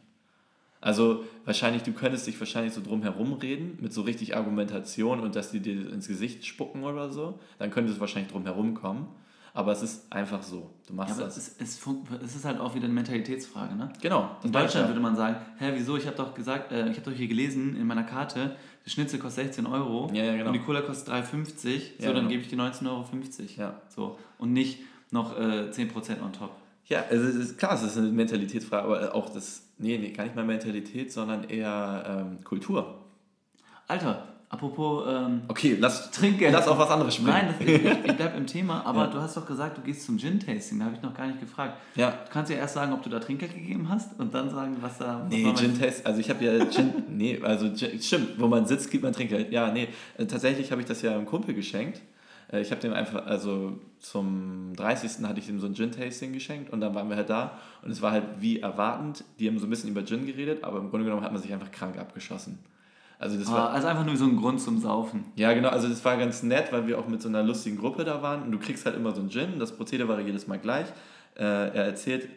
Speaker 1: Also wahrscheinlich, du könntest dich wahrscheinlich so drum herum reden, mit so richtig Argumentation und dass die dir ins Gesicht spucken oder so, dann könnte es wahrscheinlich drum herum kommen. Aber es ist einfach so. Du
Speaker 2: Ja,
Speaker 1: machst
Speaker 2: aber
Speaker 1: das.
Speaker 2: es ist, es, es ist halt auch wieder eine Mentalitätsfrage, ne?
Speaker 1: genau.
Speaker 2: In Deutschland
Speaker 1: meine
Speaker 2: würde man sagen, hä, wieso? Ich habe doch gesagt, äh, ich habe doch hier gelesen in meiner Karte, der Schnitzel kostet 16 Euro
Speaker 1: Ja, ja, genau.
Speaker 2: und die Cola kostet 3,50, so
Speaker 1: Ja,
Speaker 2: dann
Speaker 1: genau.
Speaker 2: gebe ich die 19,50 Euro.
Speaker 1: Ja.
Speaker 2: So. Und nicht noch äh, 10% on top.
Speaker 1: Ja, also es ist klar, es ist eine Mentalitätsfrage, aber auch das, nee, nee, gar nicht mal Mentalität, sondern eher ähm, Kultur.
Speaker 2: Alter, Apropos ähm,
Speaker 1: Okay, lass,
Speaker 2: Trinkgeld.
Speaker 1: lass auf was anderes springen.
Speaker 2: Nein, das, ich, ich bleib im Thema, aber
Speaker 1: Ja.
Speaker 2: du hast doch gesagt, du gehst zum Gin-Tasting. Da habe ich noch gar nicht gefragt.
Speaker 1: Ja.
Speaker 2: Du kannst ja erst sagen, ob du da Trinkgeld gegeben hast und dann sagen, was da. was
Speaker 1: Nee,
Speaker 2: man-
Speaker 1: Gin Taste, also ich habe ja Gin, nee, also Gin, stimmt, wo man sitzt, gibt man Trinkgeld. Ja, nee, äh, tatsächlich habe ich das ja einem Kumpel geschenkt. Äh, Ich habe dem einfach, also zum 30. hatte ich ihm so ein Gin-Tasting geschenkt und dann waren wir halt da und es war halt wie erwartend, die haben so ein bisschen über Gin geredet, aber im Grunde genommen hat man sich einfach krank abgeschossen. Also das war,
Speaker 2: Ah, also einfach nur so ein Grund zum Saufen.
Speaker 1: ja, genau. Also das war ganz nett, weil wir auch mit so einer lustigen Gruppe da waren. Und du kriegst halt immer so einen Gin. Das Prozedere war jedes Mal gleich. Äh, er erzählt,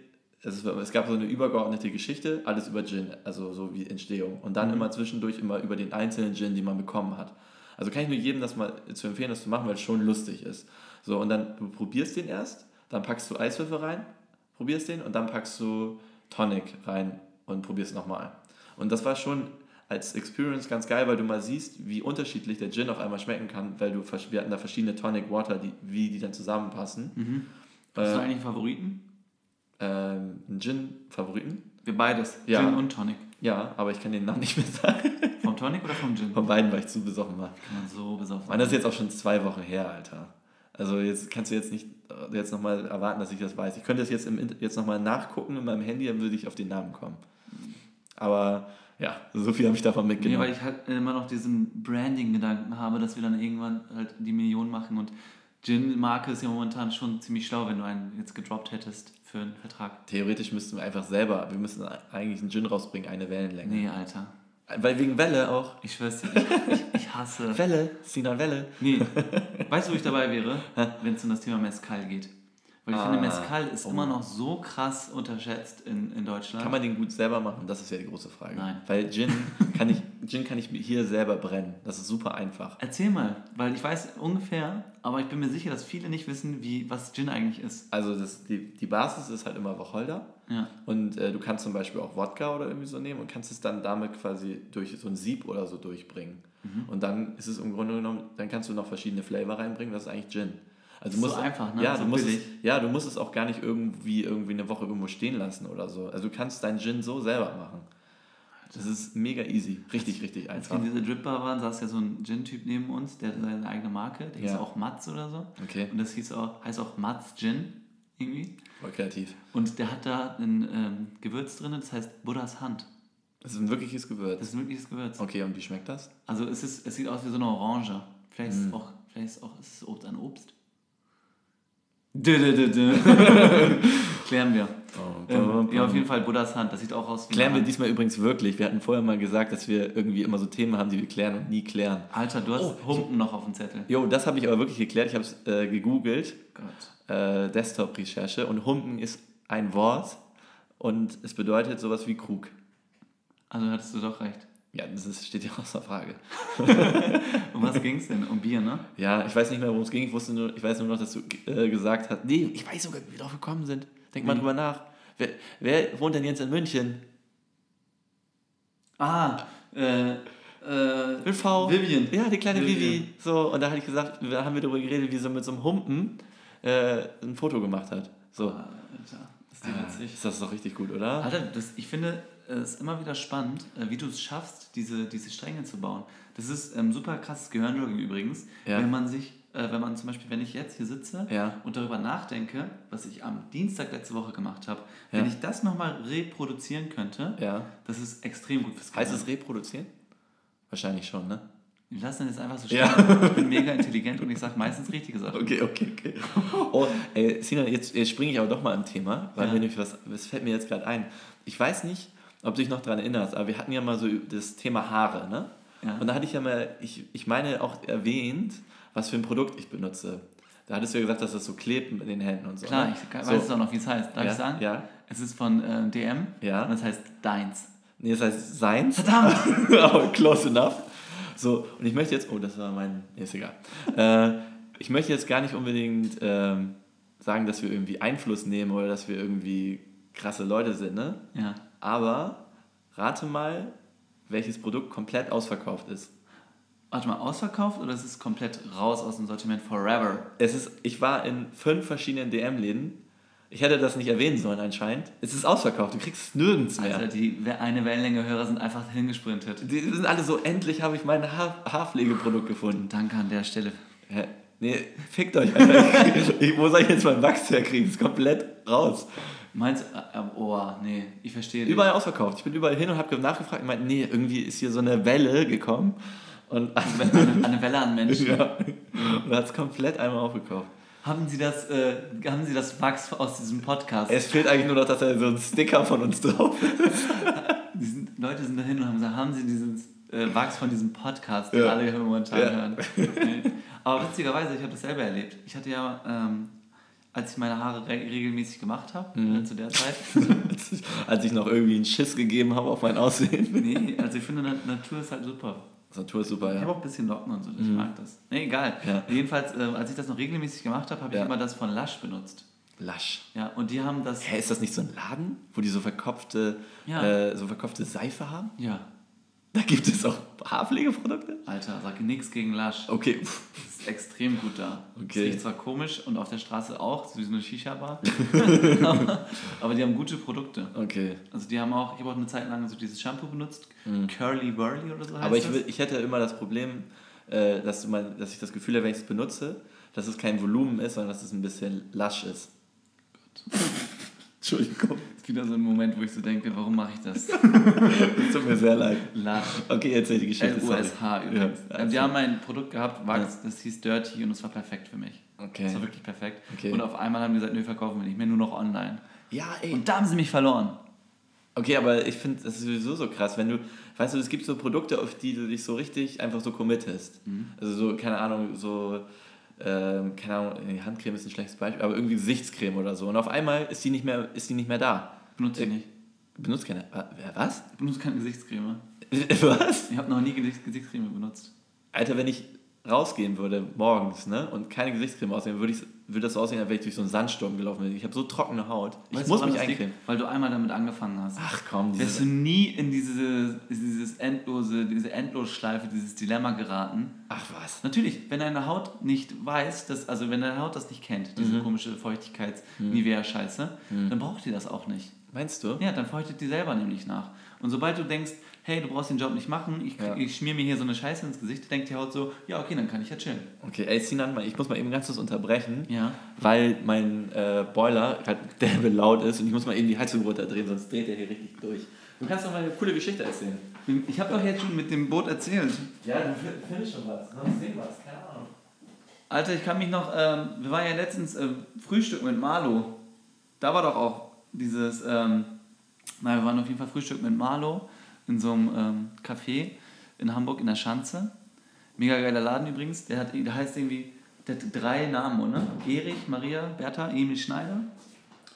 Speaker 1: es, war- es gab so eine übergeordnete Geschichte, alles über Gin, also so wie Entstehung. Und dann immer zwischendurch immer über den einzelnen Gin, den man bekommen hat. Also kann ich nur jedem das mal zu empfehlen, das zu machen, weil es schon lustig ist. So, und dann du probierst den erst, dann packst du Eiswürfel rein, probierst den und dann packst du Tonic rein und probierst nochmal. Und das war schon als Experience ganz geil, weil du mal siehst, wie unterschiedlich der Gin auf einmal schmecken kann, weil du, wir hatten da verschiedene Tonic Water, die, wie die dann zusammenpassen.
Speaker 2: Hast du
Speaker 1: Äh,
Speaker 2: eigentlich einen Favoriten?
Speaker 1: ähm, einen Gin-Favoriten?
Speaker 2: Wir beides.
Speaker 1: Ja.
Speaker 2: Gin und Tonic.
Speaker 1: Ja, aber ich kann den Namen nicht mehr sagen.
Speaker 2: Vom Tonic oder vom Gin?
Speaker 1: Von beiden, weil ich zu besoffen war.
Speaker 2: Kann man so besoffen
Speaker 1: Mann, das ist jetzt auch schon zwei Wochen her, Alter. Also jetzt kannst du jetzt nicht äh, jetzt nochmal erwarten, dass ich das weiß. Ich könnte das jetzt, im, jetzt nochmal nachgucken in meinem Handy, dann würde ich auf den Namen kommen. Aber ja, so viel habe ich davon
Speaker 2: Nee,
Speaker 1: mitgenommen.
Speaker 2: weil ich halt immer noch diesen Branding-Gedanken habe, dass wir dann irgendwann halt die Million machen und Gin-Marke ist ja momentan schon ziemlich schlau, wenn du einen jetzt gedroppt hättest für einen Vertrag.
Speaker 1: Theoretisch müssten wir einfach selber, wir müssen eigentlich einen Gin rausbringen, eine Wellenlänge.
Speaker 2: Nee, Alter.
Speaker 1: Weil wegen Welle auch.
Speaker 2: Ich schwör's dir, ich, ich, ich hasse.
Speaker 1: Welle, Sinan Welle.
Speaker 2: Nee, weißt du, wo ich dabei wäre? Wenn es um das Thema Mezcal geht. Weil ich finde,
Speaker 1: Ah,
Speaker 2: Mezcal ist
Speaker 1: oh.
Speaker 2: immer noch so krass unterschätzt in, in Deutschland.
Speaker 1: Kann man den gut selber machen? Das ist ja die große Frage.
Speaker 2: Nein.
Speaker 1: Weil Gin kann ich, Gin kann ich hier selber brennen. Das ist super einfach.
Speaker 2: Erzähl mal, weil ich weiß ungefähr, aber ich bin mir sicher, dass viele nicht wissen, wie, was Gin eigentlich ist.
Speaker 1: Also das, die, die Basis ist halt immer Wacholder.
Speaker 2: Ja.
Speaker 1: Und äh, du kannst zum Beispiel auch Wodka oder irgendwie so nehmen und kannst es dann damit quasi durch so ein Sieb oder so durchbringen.
Speaker 2: Mhm.
Speaker 1: Und dann ist es im Grunde genommen, dann kannst du noch verschiedene Flavor reinbringen, das ist eigentlich Gin. Also
Speaker 2: Ist
Speaker 1: du
Speaker 2: so einfach, ne?
Speaker 1: Ja,
Speaker 2: So
Speaker 1: du musst es, ja, du musst es auch gar nicht irgendwie, irgendwie eine Woche irgendwo stehen lassen oder so. Also du kannst deinen Gin so selber machen. Das ist mega easy. Richtig, richtig
Speaker 2: Als
Speaker 1: einfach.
Speaker 2: wir in dieser Drip-Bar waren, saß ja so ein Gin-Typ neben uns, der hatte seine eigene Marke, der hieß
Speaker 1: Ja.
Speaker 2: auch Matz oder so.
Speaker 1: Okay,
Speaker 2: Und das hieß auch, heißt auch Matz Gin irgendwie.
Speaker 1: voll kreativ.
Speaker 2: Und der hat da ein ähm, Gewürz drin, das heißt Buddhas Hand.
Speaker 1: Das ist ein wirkliches Gewürz.
Speaker 2: Das ist ein wirkliches Gewürz.
Speaker 1: Okay, und wie schmeckt das?
Speaker 2: Also es, ist, es sieht aus wie so eine Orange. Vielleicht ist
Speaker 1: Mm.
Speaker 2: es auch, vielleicht ist auch ist es Obst an Obst. Dö, dö, dö. Klären wir. Ähm, ja, auf jeden Fall Buddhas Hand. Das sieht auch aus wie
Speaker 1: Klären wir diesmal übrigens wirklich. Wir hatten vorher mal gesagt, dass wir irgendwie immer so Themen haben, die wir klären und nie klären.
Speaker 2: Alter, du hast
Speaker 1: Oh,
Speaker 2: Humpen noch auf dem Zettel.
Speaker 1: Jo, das habe ich aber wirklich geklärt. Ich habe es äh, gegoogelt, äh, Desktop-Recherche und Humpen ist ein Wort und es bedeutet sowas wie Krug.
Speaker 2: Also hattest du doch recht.
Speaker 1: Ja, das ist, steht ja außer Frage.
Speaker 2: Um was ging es denn? Um Bier, ne?
Speaker 1: Ja, ich weiß nicht mehr, worum es ging. Ich, wusste nur, ich weiß nur noch, dass du äh, gesagt hast, nee, ich weiß sogar, wie wir drauf gekommen sind. Denk mal
Speaker 2: Wie?
Speaker 1: drüber nach. Wer, wer wohnt denn jetzt in München?
Speaker 2: Ah, äh, äh,
Speaker 1: Mit V.
Speaker 2: Vivian.
Speaker 1: Ja, die kleine
Speaker 2: Vivian.
Speaker 1: Vivi. So, und da hatte ich gesagt, da haben wir darüber geredet, wie sie mit so einem Humpen äh, ein Foto gemacht hat. So.
Speaker 2: Alter, ist die witzig.
Speaker 1: Ist das doch richtig gut, oder?
Speaker 2: Alter, das, ich finde es ist immer wieder spannend, äh, wie du es schaffst, diese, diese Stränge zu bauen. Das ist ähm, super krasses Gehirnjogging übrigens,
Speaker 1: Ja.
Speaker 2: wenn man sich, äh, wenn man zum Beispiel, wenn ich jetzt hier sitze
Speaker 1: Ja.
Speaker 2: und darüber nachdenke, was ich am Dienstag letzte Woche gemacht habe,
Speaker 1: Ja.
Speaker 2: wenn ich das nochmal reproduzieren könnte, das ist extrem gut fürs
Speaker 1: Heißt
Speaker 2: Gehirn.
Speaker 1: es reproduzieren? Wahrscheinlich schon, ne?
Speaker 2: Wir lassen das jetzt einfach so stehen.
Speaker 1: Ja.
Speaker 2: Ich bin mega intelligent und ich sage meistens richtige Sachen.
Speaker 1: Okay, okay, okay. Oh, ey, Sinan, jetzt, jetzt springe ich aber doch mal im Thema, weil
Speaker 2: Ja.
Speaker 1: mir nämlich was, was fällt mir jetzt gerade ein. Ich weiß nicht, ob du dich noch daran erinnerst, aber wir hatten ja mal so das Thema Haare, ne?
Speaker 2: Ja.
Speaker 1: Und da hatte ich ja mal, ich, ich meine auch erwähnt, was für ein Produkt ich benutze. Da hattest du ja gesagt, dass das so klebt in den Händen und so.
Speaker 2: Klar,
Speaker 1: ne?
Speaker 2: ich weiß
Speaker 1: so.
Speaker 2: es auch noch, wie es heißt. Darf
Speaker 1: Ja,
Speaker 2: ich sagen?
Speaker 1: ja.
Speaker 2: Es ist von äh, DM
Speaker 1: Ja.
Speaker 2: und es heißt Deins.
Speaker 1: Nee, das heißt Seins.
Speaker 2: Verdammt!
Speaker 1: Aber close enough. So, und ich möchte jetzt, oh, das war mein, nee, ist egal. äh, ich möchte jetzt gar nicht unbedingt ähm, sagen, dass wir irgendwie Einfluss nehmen oder dass wir irgendwie krasse Leute sind, ne?
Speaker 2: Ja.
Speaker 1: Aber rate mal, welches Produkt komplett ausverkauft ist.
Speaker 2: Warte mal, ausverkauft oder ist es komplett raus aus dem Sortiment forever?
Speaker 1: Es ist, ich war in fünf verschiedenen DM-Läden Ich hätte das nicht erwähnen sollen anscheinend. Es ist ausverkauft, du kriegst es nirgends mehr.
Speaker 2: Alter, die eine Wellenlänge-Hörer sind einfach hingesprintet.
Speaker 1: Die sind alle so, endlich habe ich mein Haar Haarpflegeprodukt gefunden.
Speaker 2: Danke an der Stelle.
Speaker 1: Hä? Nee, fickt euch, Alter. Ich, ich, wo soll ich jetzt meinen Wachs herkriegen? Ist komplett raus.
Speaker 2: Meinst du, äh, oh, nee, ich verstehe dich.
Speaker 1: Überall ausverkauft. Ich bin überall hin und habe nachgefragt und meinte, nee, irgendwie ist hier so eine Welle gekommen. Und
Speaker 2: eine, eine Welle an Menschen.
Speaker 1: ja. Und hat es komplett einmal aufgekauft.
Speaker 2: Haben Sie das, äh, haben Sie das Wachs aus diesem Podcast?
Speaker 1: Es fehlt eigentlich nur noch, dass da so ein Sticker von uns drauf ist.
Speaker 2: Sind, Leute sind dahin und haben gesagt, haben Sie diesen äh, Wachs von diesem Podcast, den
Speaker 1: Ja.
Speaker 2: alle hier momentan
Speaker 1: Ja.
Speaker 2: hören? Aber witzigerweise, ich habe das selber erlebt. Ich hatte ja, ähm, als ich meine Haare re regelmäßig gemacht habe,
Speaker 1: Mhm.
Speaker 2: äh, zu der Zeit,
Speaker 1: Als ich noch irgendwie einen Schiss gegeben habe auf mein Aussehen.
Speaker 2: nee, also ich finde, Na- Natur ist halt super.
Speaker 1: Das Natur ist super,
Speaker 2: Ich habe
Speaker 1: ja.
Speaker 2: auch ein bisschen Locken und so, ich
Speaker 1: Mhm.
Speaker 2: mag das. Nee, egal.
Speaker 1: Ja.
Speaker 2: Jedenfalls, äh, als ich das noch regelmäßig gemacht habe, habe ich
Speaker 1: Ja.
Speaker 2: immer das von Lush benutzt.
Speaker 1: Lasch.
Speaker 2: Ja, und die haben das.
Speaker 1: Hä, ist das nicht so ein Laden, wo die so verkopfte,
Speaker 2: Ja.
Speaker 1: äh, so verkopfte Seife haben?
Speaker 2: Ja,
Speaker 1: Da gibt es auch Haarpflegeprodukte?
Speaker 2: Alter, sag nichts gegen Lush.
Speaker 1: Okay,
Speaker 2: Das ist extrem gut da.
Speaker 1: Okay.
Speaker 2: Es riecht zwar komisch und auf der Straße auch, so wie so eine Shisha-Bar, aber, die haben gute Produkte.
Speaker 1: okay.
Speaker 2: Also die haben auch, ich habe auch eine Zeit lang so dieses Shampoo benutzt, Curly Whirly oder so heißt
Speaker 1: Mhm. Aber ich,
Speaker 2: das.
Speaker 1: will, ich hätte immer das Problem, äh, dass, du mein, dass ich das Gefühl habe, wenn ich es benutze, dass es kein Volumen ist, sondern dass es ein bisschen lasch ist. Entschuldigung.
Speaker 2: Das ist wieder so ein Moment, wo ich so denke, warum mache ich das?
Speaker 1: Es tut mir sehr leid.
Speaker 2: Lush.
Speaker 1: Okay, erzähl die Geschichte.
Speaker 2: L-U-S-H übrigens.
Speaker 1: Ja,
Speaker 2: Ähm, die haben ein Produkt gehabt, Wachs, das hieß Dirty und es war perfekt für mich.
Speaker 1: Okay.
Speaker 2: Das war wirklich perfekt.
Speaker 1: Okay.
Speaker 2: Und auf einmal haben die gesagt, nö, verkaufen wir nicht mehr, nur noch online.
Speaker 1: Ja, ey.
Speaker 2: Und da haben sie mich verloren.
Speaker 1: Okay, aber ich finde, das ist sowieso so krass, wenn du, weißt du, es gibt so Produkte, auf die du dich so richtig einfach so committest. Also so, keine Ahnung, so, ähm, keine Ahnung, Handcreme ist ein schlechtes Beispiel, aber irgendwie Gesichtscreme oder so. Und auf einmal ist die nicht mehr, ist die nicht mehr da.
Speaker 2: Benutze ich
Speaker 1: Äh,
Speaker 2: nicht.
Speaker 1: Benutzt keine, was?
Speaker 2: Ich benutze keine Gesichtscreme.
Speaker 1: Was?
Speaker 2: Ich habe noch nie Gesicht- Gesichtscreme benutzt.
Speaker 1: Alter, wenn ich rausgehen würde morgens, ne, und keine Gesichtscreme ausnehmen, würde ich, würde das so aussehen, als wäre ich durch so einen Sandsturm gelaufen bin. Ich habe so trockene Haut. Ich
Speaker 2: Weißt
Speaker 1: muss mich
Speaker 2: das liegt?
Speaker 1: eincremen.
Speaker 2: Weil du einmal damit angefangen hast.
Speaker 1: Ach komm,
Speaker 2: Wärst
Speaker 1: diese,
Speaker 2: du nie in diese, dieses endlose, diese Endlosschleife, dieses Dilemma geraten.
Speaker 1: ach was.
Speaker 2: Natürlich, wenn deine Haut nicht weiß, dass, also wenn deine Haut das nicht kennt, diese komische Feuchtigkeits-Nivea-Scheiße, dann braucht die das auch nicht.
Speaker 1: Meinst du?
Speaker 2: Ja, dann feuchtet die selber nämlich nach. Und sobald du denkst, hey, du brauchst den Job nicht machen, ich,
Speaker 1: Ja.
Speaker 2: ich schmier mir hier so eine Scheiße ins Gesicht, denkt die Haut so, ja, okay, dann kann ich ja chillen.
Speaker 1: Okay, ey, Sinan, mal- ich muss mal eben ganz kurz unterbrechen.
Speaker 2: Ja.
Speaker 1: weil mein äh, Boiler halt derbe laut ist und ich muss mal eben die Heizung runterdrehen, sonst dreht er hier richtig durch. Du kannst doch mal eine coole Geschichte erzählen.
Speaker 2: Ich habe doch jetzt schon mit dem Boot erzählt.
Speaker 1: Ja, du findest schon was. Sonst sehen was, keine Ahnung.
Speaker 2: Alter, ich kann mich noch, ähm, wir waren ja letztens äh, Frühstück mit Marlo. Da war doch auch dieses, ähm, nein, wir waren auf jeden Fall Frühstück mit Marlo in so einem ähm, Café in Hamburg in der Schanze. Mega geiler Laden übrigens. Der, hat, der heißt irgendwie, der hat drei Namen, oder? Erich, Maria, Bertha, Emil Schneider.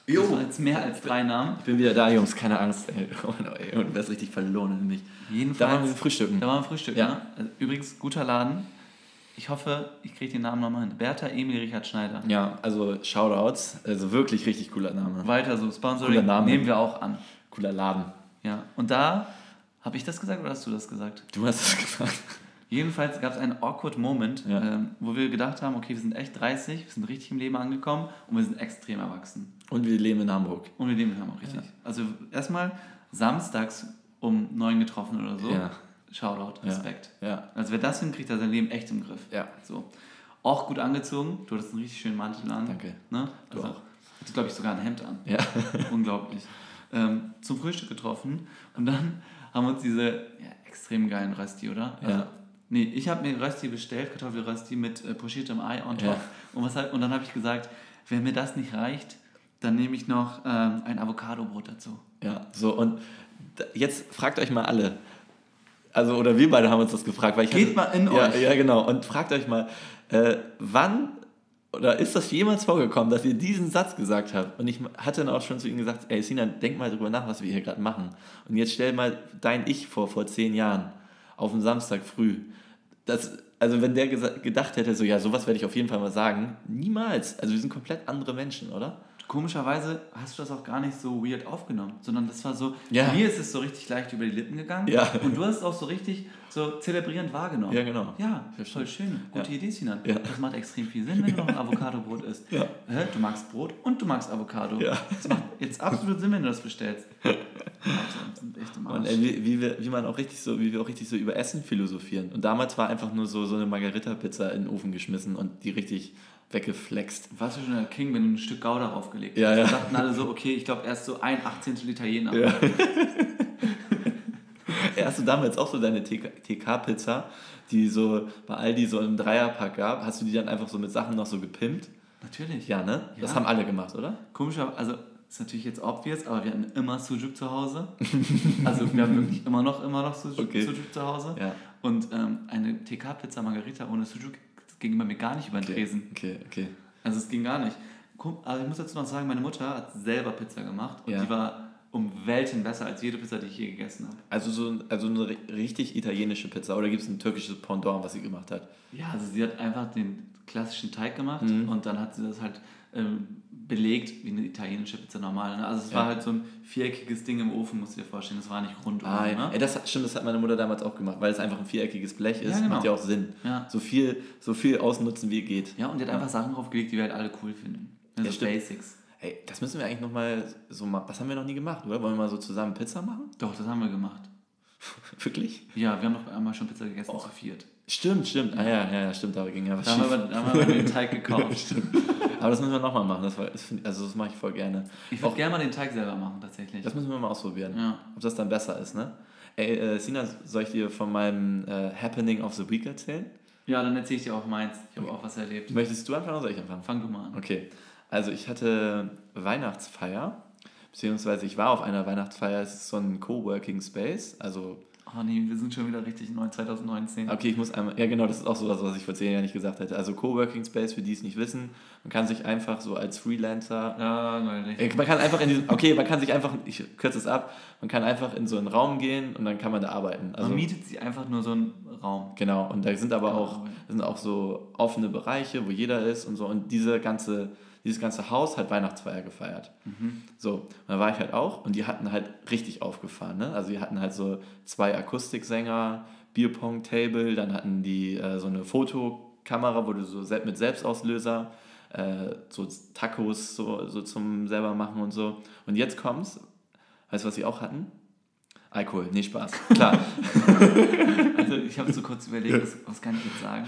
Speaker 1: Jo.
Speaker 2: Das jetzt mehr als drei Namen.
Speaker 1: Ich bin wieder da, Jungs, keine Angst. Ey. Oh. Und du wärst richtig verloren in mich.
Speaker 2: Jedenfalls.
Speaker 1: Da waren wir frühstücken.
Speaker 2: Da waren wir Frühstück,
Speaker 1: Ja.
Speaker 2: ne? Also, Übrigens, guter Laden. Ich hoffe, ich kriege den Namen nochmal hin. Bertha, Emil, Richard Schneider.
Speaker 1: Ja, also Shoutouts. Also wirklich richtig cooler Name.
Speaker 2: Weiter so, Sponsoring
Speaker 1: Cooler Name.
Speaker 2: nehmen wir auch an.
Speaker 1: Cooler Laden.
Speaker 2: Ja, und da, habe ich das gesagt oder hast du das gesagt?
Speaker 1: Du hast es gesagt.
Speaker 2: Jedenfalls gab es einen awkward Moment,
Speaker 1: Ja.
Speaker 2: ähm, wo wir gedacht haben, okay, wir sind echt 30, wir sind richtig im Leben angekommen und wir sind extrem erwachsen.
Speaker 1: Und wir leben in Hamburg.
Speaker 2: Und wir leben in Hamburg, richtig. Also erstmal samstags um neun getroffen oder so.
Speaker 1: Ja.
Speaker 2: Shoutout,
Speaker 1: Ja.
Speaker 2: Respekt.
Speaker 1: Ja.
Speaker 2: Also wer das hinkriegt, hat sein Leben echt im Griff.
Speaker 1: Ja.
Speaker 2: So. Auch gut angezogen. Du hattest einen richtig schönen Mantel an.
Speaker 1: Danke.
Speaker 2: Ne?
Speaker 1: Du
Speaker 2: Also,
Speaker 1: auch.
Speaker 2: Hattest, glaube ich, sogar ein Hemd an.
Speaker 1: Ja.
Speaker 2: Unglaublich. Ähm, zum Frühstück getroffen und dann haben uns diese ja, extrem geilen Rösti, oder? Also,
Speaker 1: Ja.
Speaker 2: Nee, ich habe mir Rösti bestellt, Kartoffelrösti mit äh, pochiertem Ei on top.
Speaker 1: Ja.
Speaker 2: Und, was, und dann habe ich gesagt, wenn mir das nicht reicht, dann nehme ich noch ähm, ein Avocado-Brot dazu.
Speaker 1: Ja, so und jetzt fragt euch mal alle. Also, oder wir beide haben uns das gefragt. Weil ich
Speaker 2: Geht mal in
Speaker 1: ja,
Speaker 2: euch.
Speaker 1: Ja, genau. Und fragt euch mal, äh, wann oder ist das jemals vorgekommen, dass ihr diesen Satz gesagt habt? Und ich hatte dann auch schon zu ihm gesagt, ey Sinan, denk mal drüber nach, was wir hier gerade machen. Und jetzt stell mal dein Ich vor, vor zehn Jahren, auf dem Samstag früh. Das, also wenn der gedacht hätte, so ja, sowas werde ich auf jeden Fall mal sagen, niemals. Also wir sind komplett andere Menschen, oder?
Speaker 2: Komischerweise hast du das auch gar nicht so weird aufgenommen, sondern das war so,
Speaker 1: Ja.
Speaker 2: mir ist es so richtig leicht über die Lippen gegangen
Speaker 1: Ja.
Speaker 2: und du hast es auch so richtig so zelebrierend wahrgenommen.
Speaker 1: Ja, genau.
Speaker 2: Ja, voll schön. Gute
Speaker 1: Ja.
Speaker 2: Idee, Sinan.
Speaker 1: Ja.
Speaker 2: Das macht extrem viel Sinn, wenn du noch ein Avocado-Brot isst.
Speaker 1: Ja.
Speaker 2: Du magst Brot und du magst Avocado.
Speaker 1: Ja.
Speaker 2: Das macht jetzt absolut Sinn, wenn du das bestellst.
Speaker 1: Und ey, wie, wie, wir, wie man auch richtig so, wie wir auch richtig so über Essen philosophieren. Und damals war einfach nur so, so eine Margarita-Pizza in den Ofen geschmissen und die richtig weggeflext.
Speaker 2: Warst du schon der King, wenn du ein Stück Gouda aufgelegt
Speaker 1: Ja,
Speaker 2: hast?
Speaker 1: ja.
Speaker 2: Da dachten alle so, okay, ich glaube, er ist so ein Achtzehntel Italiener.
Speaker 1: Ja. Hast du damals auch so deine TK-Pizza, die so bei Aldi so im Dreierpack gab, hast du die dann einfach so mit Sachen noch so gepimpt?
Speaker 2: Natürlich.
Speaker 1: Ja, ne? Das
Speaker 2: Ja.
Speaker 1: haben alle gemacht, oder?
Speaker 2: Komischer, also ist natürlich jetzt obvious, aber wir hatten immer Sujuk zu Hause. Also wir haben wirklich immer noch, immer noch Sujuk,
Speaker 1: Okay.
Speaker 2: Sujuk zu Hause.
Speaker 1: Ja.
Speaker 2: Und ähm, eine TK-Pizza Margarita ohne Sujuk das ging bei mir gar nicht über den
Speaker 1: Okay,
Speaker 2: Tresen.
Speaker 1: okay, okay.
Speaker 2: Also es ging gar nicht. Aber ich muss dazu noch sagen, meine Mutter hat selber Pizza gemacht und
Speaker 1: Ja.
Speaker 2: die war um Welten besser als jede Pizza, die ich je gegessen habe.
Speaker 1: Also so also eine ri- richtig italienische Pizza oder gibt es ein türkisches Pendant, was sie gemacht hat?
Speaker 2: Ja, also sie hat einfach den klassischen Teig gemacht
Speaker 1: Mhm.
Speaker 2: und dann hat sie das halt ähm, belegt wie eine italienische Pizza normal. Ne? Also es
Speaker 1: Ja.
Speaker 2: war halt so ein viereckiges Ding im Ofen, musst du dir vorstellen. Das war nicht rund.
Speaker 1: Ah,
Speaker 2: ne?
Speaker 1: Ey, das, hat- stimmt, das hat meine Mutter damals auch gemacht, weil es einfach ein viereckiges Blech ist.
Speaker 2: Ja, genau.
Speaker 1: Macht ja auch Sinn.
Speaker 2: Ja.
Speaker 1: So viel, so viel ausnutzen, wie geht.
Speaker 2: Ja, und die hat einfach Sachen draufgelegt, die wir halt alle cool finden. Also
Speaker 1: Ja, stimmt.
Speaker 2: Basics.
Speaker 1: Ey, das müssen wir eigentlich nochmal so machen. Was haben wir noch nie gemacht, oder? Wollen wir mal so zusammen Pizza machen?
Speaker 2: Doch, das haben wir gemacht.
Speaker 1: Wirklich?
Speaker 2: Ja, wir haben noch einmal schon Pizza gegessen
Speaker 1: Oh.
Speaker 2: zu viert.
Speaker 1: Stimmt, stimmt. Ah ja, ja, ja, stimmt, da ging ja was
Speaker 2: Da haben, wir, da haben wir aber den Teig gekauft.
Speaker 1: Aber das müssen wir nochmal machen. Das war, das find, also das mache ich voll gerne.
Speaker 2: Ich würde gerne mal den Teig selber machen, tatsächlich.
Speaker 1: Das müssen wir mal ausprobieren.
Speaker 2: Ja.
Speaker 1: Ob das dann besser ist, ne? Ey, äh, Sina, soll ich dir von meinem äh, Happening of the Week erzählen?
Speaker 2: Ja, dann erzähle ich dir auch meins. Ich habe auch was erlebt.
Speaker 1: Möchtest du anfangen oder soll ich anfangen?
Speaker 2: Fang du mal an.
Speaker 1: Okay, also ich hatte Weihnachtsfeier, beziehungsweise ich war auf einer Weihnachtsfeier, es ist so ein Coworking Space, also
Speaker 2: Oh nee, wir sind schon wieder richtig neu, 2019.
Speaker 1: okay, ich muss einmal, ja genau, das ist auch sowas, was ich vor zehn Jahren nicht gesagt hätte, also Coworking Space, für die es nicht wissen, man kann sich einfach so als Freelancer,
Speaker 2: Ja, neulich.
Speaker 1: äh, man kann einfach in diesem, okay, man kann sich einfach, ich kürze es ab, man kann einfach in so einen Raum gehen und dann kann man da arbeiten. Also,
Speaker 2: Man mietet sich einfach nur so einen Raum.
Speaker 1: Genau, und da sind aber
Speaker 2: Genau,
Speaker 1: auch, sind auch so offene Bereiche, wo jeder ist und so. Und diese ganze, dieses ganze Haus hat Weihnachtsfeier gefeiert. So, und da war ich halt auch und die hatten halt richtig aufgefahren. Ne? Also die hatten halt so zwei Akustiksänger, Bierpong-Table, dann hatten die äh, so eine Fotokamera, wo du so mit Selbstauslöser äh, so Tacos so, so zum selber machen und so. Und jetzt kommt's. Weißt du, was sie auch hatten? Alkohol, nee, Spaß. Klar.
Speaker 2: Also ich habe so kurz überlegt, was, was kann ich jetzt sagen?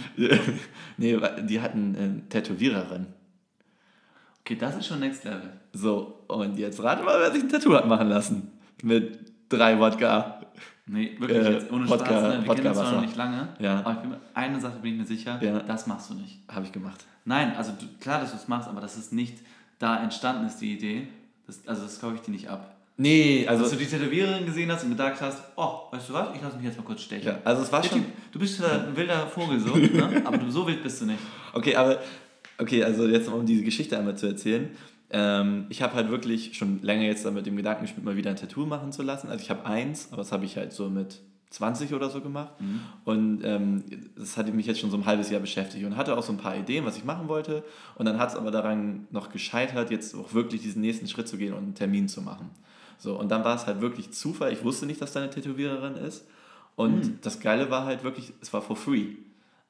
Speaker 1: nee, die hatten äh, Tätowiererin.
Speaker 2: Okay, das ist schon Next Level.
Speaker 1: So, und jetzt rate mal, wer sich ein Tattoo hat machen lassen. Mit drei Wodka.
Speaker 2: Nee, wirklich
Speaker 1: Äh,
Speaker 2: jetzt ohne
Speaker 1: Wodka-
Speaker 2: Spaß. Ne? Wir kennen uns
Speaker 1: Wodka-Wasser.
Speaker 2: noch nicht lange,
Speaker 1: Ja.
Speaker 2: aber ich bin, eine Sache bin ich mir sicher,
Speaker 1: Ja.
Speaker 2: das machst du nicht.
Speaker 1: Habe ich gemacht.
Speaker 2: Nein, also du, klar, dass du es machst, aber dass es nicht da entstanden ist, die Idee, das, also das kaufe ich dir nicht ab.
Speaker 1: Nee,
Speaker 2: Also, dass du die Tätowiererin gesehen hast und gedacht hast, oh, weißt du was, ich lasse mich jetzt mal kurz stechen.
Speaker 1: Ja, also es war
Speaker 2: Der
Speaker 1: schon.
Speaker 2: Du bist ein wilder Vogel so, ne? aber du, so wild bist du nicht.
Speaker 1: Okay, aber. Okay, also jetzt um diese Geschichte einmal zu erzählen. Ähm, ich habe halt wirklich schon länger jetzt damit dem Gedanken gespielt, mal wieder ein Tattoo machen zu lassen. Also ich habe eins, aber das habe ich halt so mit 20 oder so gemacht. Und ähm, das hatte mich jetzt schon so ein halbes Jahr beschäftigt und hatte auch so ein paar Ideen, was ich machen wollte. Und dann hat es aber daran noch gescheitert, jetzt auch wirklich diesen nächsten Schritt zu gehen und einen Termin zu machen. So, und dann war es halt wirklich Zufall. Ich wusste nicht, dass da eine Tätowiererin ist. Und das Geile war halt wirklich, es war for free.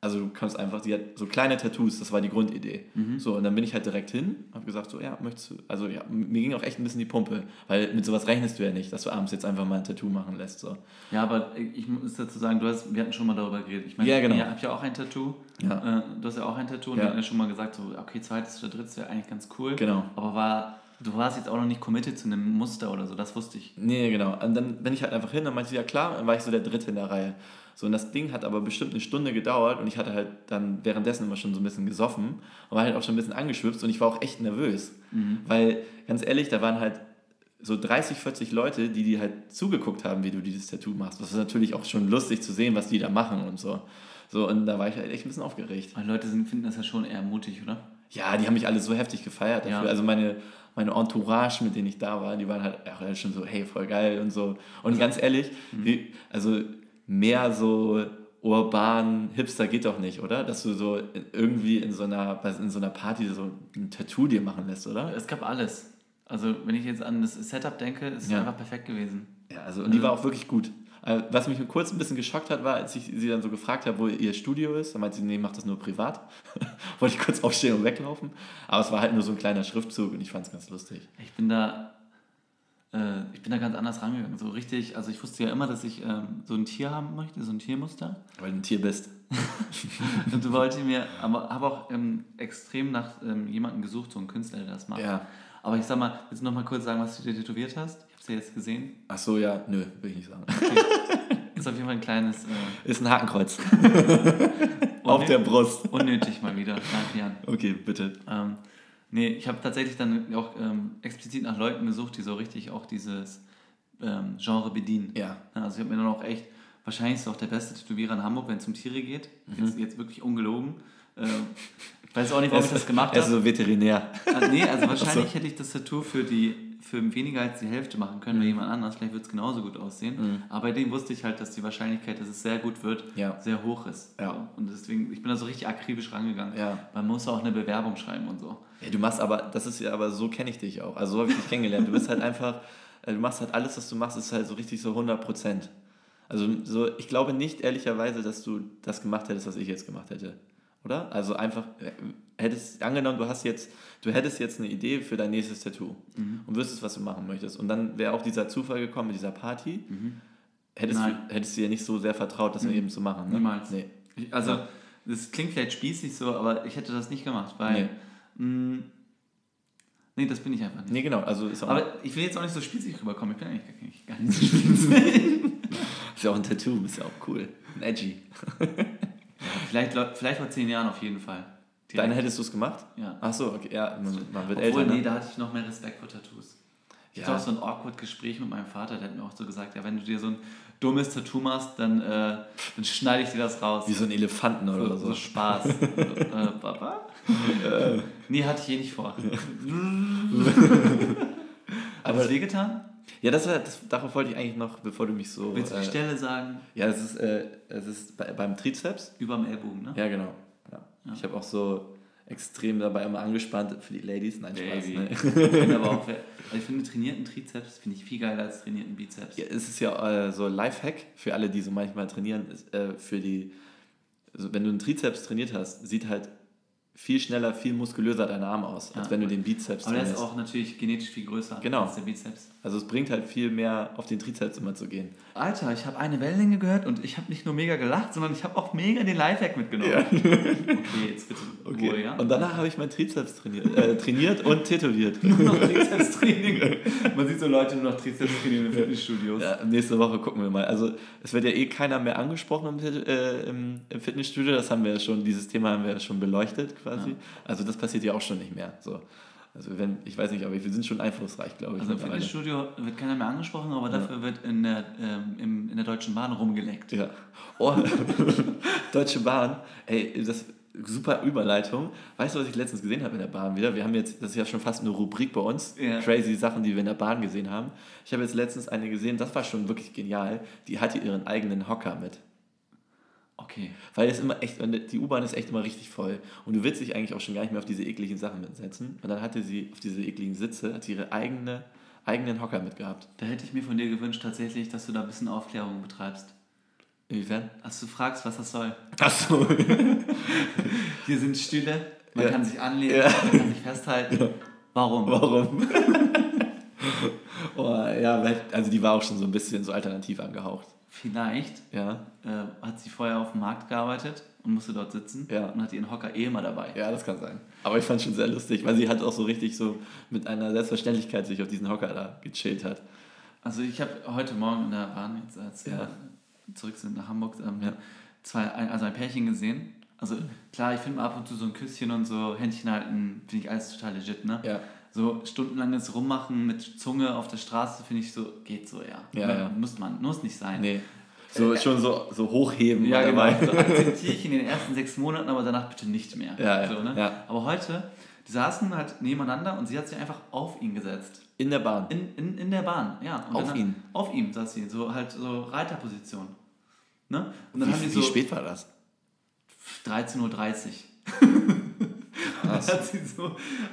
Speaker 1: Also du kannst einfach, die hat so kleine Tattoos, das war die Grundidee. So, und dann bin ich halt direkt hin, habe gesagt, so, ja, möchtest du, also ja, mir ging auch echt ein bisschen die Pumpe, weil mit sowas rechnest du ja nicht, dass du abends jetzt einfach mal ein Tattoo machen lässt. So.
Speaker 2: Ja, aber ich muss dazu sagen, du hast, wir hatten schon mal darüber geredet. Ich meine,
Speaker 1: Ja, genau.
Speaker 2: ihr habt ja auch ein Tattoo.
Speaker 1: Ja.
Speaker 2: Äh, du hast ja auch ein Tattoo und
Speaker 1: Ja.
Speaker 2: wir hatten ja schon mal gesagt, so, okay, zweites oder drittes wäre eigentlich ganz cool.
Speaker 1: Genau.
Speaker 2: Aber war, du warst jetzt auch noch nicht committed zu einem Muster oder so, das wusste ich.
Speaker 1: Nee, genau. Und dann bin ich halt einfach hin, dann meinte sie, ja klar, dann war ich so der Dritte in der Reihe. So, und das Ding hat aber bestimmt eine Stunde gedauert und ich hatte halt dann währenddessen immer schon so ein bisschen gesoffen und war halt auch schon ein bisschen angeschwipst und ich war auch echt nervös. Weil, ganz ehrlich, da waren halt so 30, 40 Leute, die die halt zugeguckt haben, wie du dieses Tattoo machst. Das ist natürlich auch schon lustig zu sehen, was die da machen und so. So, und da war ich halt echt ein bisschen aufgeregt.
Speaker 2: Weil Leute sind, finden das ja schon eher mutig, oder?
Speaker 1: Ja, die haben mich alle so heftig gefeiert dafür.
Speaker 2: Ja.
Speaker 1: Also meine, meine Entourage, mit denen ich da war, die waren halt schon so, hey, voll geil und so. Und ganz ehrlich, die, also mehr so urban Hipster geht doch nicht, oder? Dass du so irgendwie in so einer, in so einer Party so ein Tattoo dir machen lässt, oder?
Speaker 2: Es gab alles. Also wenn ich jetzt an das Setup denke, ist es
Speaker 1: Ja.
Speaker 2: einfach perfekt gewesen.
Speaker 1: Ja, also und die war auch wirklich gut. Äh, Was mich kurz ein bisschen geschockt hat, war, als ich sie dann so gefragt habe, wo ihr Studio ist. Dann meinte sie, nee, macht das nur privat. Wollte ich kurz aufstehen und weglaufen. Aber es war halt nur so ein kleiner Schriftzug und ich fand es ganz lustig.
Speaker 2: Ich bin da, äh, ich bin da ganz anders rangegangen. So richtig, also ich wusste ja immer, dass ich ähm, so ein Tier haben möchte, so ein Tiermuster.
Speaker 1: Weil du ein Tier bist.
Speaker 2: Und du wollte mir, aber habe auch ähm, extrem nach ähm, jemandem gesucht, so einen Künstler, der das macht.
Speaker 1: Ja.
Speaker 2: Aber ich sag mal, willst du noch mal kurz sagen, was du dir tätowiert hast? Ich hab's ja jetzt gesehen.
Speaker 1: Ach so, ja, nö, will ich nicht sagen.
Speaker 2: Ist auf jeden Fall ein kleines, äh,
Speaker 1: Ist ein Hakenkreuz. Auf der Brust.
Speaker 2: unnötig mal wieder, nach Jahren.
Speaker 1: Okay, bitte.
Speaker 2: Ähm, nee, ich habe tatsächlich dann auch ähm, explizit nach Leuten gesucht, die so richtig auch dieses ähm, Genre bedienen.
Speaker 1: Ja.
Speaker 2: Also ich habe mir dann auch echt, wahrscheinlich ist auch der beste Tätowierer in Hamburg, wenn es um Tiere geht. Jetzt, jetzt wirklich ungelogen. Ähm, ich weiß auch nicht, warum ich das gemacht habe.
Speaker 1: so Veterinär.
Speaker 2: Ah, nee, also wahrscheinlich hätte ich das Tattoo für die für weniger als die Hälfte machen können
Speaker 1: Mhm.
Speaker 2: bei jemand anders. Vielleicht wird es genauso gut aussehen. Aber bei dem wusste ich halt, dass die Wahrscheinlichkeit, dass es sehr gut wird,
Speaker 1: Ja.
Speaker 2: sehr hoch ist.
Speaker 1: Ja.
Speaker 2: So. Und deswegen, ich bin da so richtig akribisch rangegangen.
Speaker 1: Ja.
Speaker 2: Man muss auch eine Bewerbung schreiben und so.
Speaker 1: Ja, du machst aber, das ist ja aber, so kenne ich dich auch. Also so habe ich dich kennengelernt. Du bist halt einfach, äh, du machst halt alles, was du machst, ist halt so richtig so 100 Prozent. Also so, ich glaube nicht ehrlicherweise, dass du das gemacht hättest, was ich jetzt gemacht hätte. Oder? Also einfach, äh, hättest, angenommen, du hast jetzt, du hättest jetzt eine Idee für dein nächstes Tattoo und wüsstest, was du machen möchtest. Und dann wäre auch dieser Zufall gekommen mit dieser Party. Hättest,
Speaker 2: Nein.
Speaker 1: du, hättest du ja nicht so sehr vertraut, das eben zu machen. Ne?
Speaker 2: Niemals.
Speaker 1: Nee.
Speaker 2: Ich, also, das klingt vielleicht spießig so, aber ich hätte das nicht gemacht, weil. Nee, mh, nee das bin ich einfach nicht.
Speaker 1: Nee, genau. Also ist, auch,
Speaker 2: Aber ich will jetzt auch nicht so spießig rüberkommen. Ich bin eigentlich gar nicht, gar nicht so spießig.
Speaker 1: ist ja auch ein Tattoo, ist ja auch cool. Ein Edgy.
Speaker 2: vielleicht, vielleicht vor zehn Jahren auf jeden Fall.
Speaker 1: Dann hättest du es gemacht?
Speaker 2: Ja.
Speaker 1: Ach so, okay. Ja, man, man wird
Speaker 2: Obwohl,
Speaker 1: älter.
Speaker 2: nee,
Speaker 1: Ne?
Speaker 2: da hatte ich noch mehr Respekt vor Tattoos. Ich
Speaker 1: Ja.
Speaker 2: hatte auch so ein awkward Gespräch mit meinem Vater, der hat mir auch so gesagt, ja, wenn du dir so ein dummes Tattoo machst, dann, äh, dann schneide ich dir das raus.
Speaker 1: Wie so ein Elefanten oder
Speaker 2: so,
Speaker 1: so.
Speaker 2: so Spaß. äh, Papa? Nee, hatte ich eh nicht vor. Hat es wehgetan?
Speaker 1: Ja, das, war, das darauf wollte ich eigentlich noch, bevor du mich so.
Speaker 2: Willst du die
Speaker 1: äh,
Speaker 2: Stelle sagen?
Speaker 1: Ja, es ist, äh, es ist bei, beim Trizeps.
Speaker 2: Überm Ellbogen, ne?
Speaker 1: Ja, genau. Ja. Ich habe auch so extrem dabei immer angespannt für die Ladies. Nein, Spaß. Ne?
Speaker 2: Ich finde aber auch, also ich finde trainierten Trizeps finde ich viel geiler als trainierten Bizeps.
Speaker 1: Ja, es ist ja äh, so Lifehack für alle, die so manchmal trainieren. Ist, äh, für die, also wenn du einen Trizeps trainiert hast, sieht halt viel schneller, viel muskulöser dein Arm aus, als
Speaker 2: Ja.
Speaker 1: wenn du den Bizeps
Speaker 2: Aber der ist auch natürlich genetisch viel größer
Speaker 1: Genau.
Speaker 2: als der Bizeps.
Speaker 1: Also es bringt halt viel mehr auf den Trizeps immer zu gehen.
Speaker 2: Alter, ich habe eine Wellenlänge gehört und ich habe nicht nur mega gelacht, sondern ich habe auch mega den Lifehack mitgenommen. Okay, jetzt bitte
Speaker 1: Okay.
Speaker 2: Ruhe, ja?
Speaker 1: Und danach habe ich meinen Trizeps trainiert, äh, trainiert und tätowiert.
Speaker 2: nur noch Trizeps-Training. Man sieht so Leute nur noch Trizeps trainieren in Fitnessstudios.
Speaker 1: Ja, nächste Woche gucken wir mal. Also es wird ja eh keiner mehr angesprochen im, äh, im Fitnessstudio. Das haben wir ja schon, dieses Thema haben wir ja schon beleuchtet quasi.
Speaker 2: Ja.
Speaker 1: Also das passiert ja auch schon nicht mehr. So. Also wenn, ich weiß nicht, aber wir sind schon einflussreich, glaube ich.
Speaker 2: Also im. Fitnessstudio wird keiner mehr angesprochen, aber dafür wird in der, ähm, im, in der Deutschen Bahn rumgeleckt.
Speaker 1: Ja. Oh, Deutsche Bahn, ey, das super Überleitung. Weißt du, was ich letztens gesehen habe in der Bahn wieder? Wir haben jetzt, das ist ja schon fast eine Rubrik bei uns,
Speaker 2: Ja.
Speaker 1: crazy Sachen, die wir in der Bahn gesehen haben. Ich habe jetzt letztens eine gesehen, das war schon wirklich genial. Die hatte ihren eigenen Hocker mit.
Speaker 2: Okay.
Speaker 1: Weil es immer echt, die U-Bahn ist echt immer richtig voll. Und du willst dich eigentlich auch schon gar nicht mehr auf diese ekligen Sachen mitsetzen. Und dann hatte sie auf diese ekligen Sitze, hat sie ihre eigene, eigenen Hocker mitgehabt.
Speaker 2: Da hätte ich mir von dir gewünscht tatsächlich, dass du da ein bisschen Aufklärung betreibst.
Speaker 1: Inwiefern?
Speaker 2: Dass du fragst, was das soll.
Speaker 1: Achso.
Speaker 2: Hier sind Stühle, man
Speaker 1: Ja.
Speaker 2: kann sich anlehnen,
Speaker 1: Ja.
Speaker 2: man kann sich festhalten. Warum?
Speaker 1: Warum? oh, ja, weil- also die war auch schon so ein bisschen so alternativ angehaucht.
Speaker 2: Vielleicht
Speaker 1: Ja,
Speaker 2: äh, hat sie vorher auf dem Markt gearbeitet und musste dort sitzen
Speaker 1: Ja.
Speaker 2: und hat ihren Hocker eh immer dabei.
Speaker 1: ja, das kann sein. Aber ich fand es schon sehr lustig, weil sie halt auch so richtig so mit einer Selbstverständlichkeit sich auf diesen Hocker da gechillt hat.
Speaker 2: Also ich habe heute Morgen in der Bahn, jetzt als
Speaker 1: Ja.
Speaker 2: wir zurück sind nach Hamburg, ähm,
Speaker 1: Ja.
Speaker 2: zwei, ein, also ein Pärchen gesehen. Also klar, ich finde ab und zu so ein Küsschen und so Händchen halten, finde ich alles total legit, ne?
Speaker 1: Ja.
Speaker 2: So stundenlanges Rummachen mit Zunge auf der Straße finde ich so, geht so, ja.
Speaker 1: Ja, ja.
Speaker 2: Muss man, muss nicht sein.
Speaker 1: Nee. So, schon so, so hochheben.
Speaker 2: Ja, genau. So akzeptiere ich in den ersten sechs Monaten, aber danach bitte nicht mehr.
Speaker 1: Ja, ja,
Speaker 2: So, ne?
Speaker 1: ja.
Speaker 2: Aber heute, die saßen halt nebeneinander und sie hat sich einfach auf ihn gesetzt.
Speaker 1: In der Bahn.
Speaker 2: In, in, in der Bahn, ja. Und
Speaker 1: Auf
Speaker 2: dann-
Speaker 1: ihn?
Speaker 2: Auf ihm saß sie, so halt so Reiterposition. Ne? Und dann
Speaker 1: Wie,
Speaker 2: haben die
Speaker 1: wie
Speaker 2: so
Speaker 1: spät war das?
Speaker 2: 13.30 Uhr. dann hat sie so,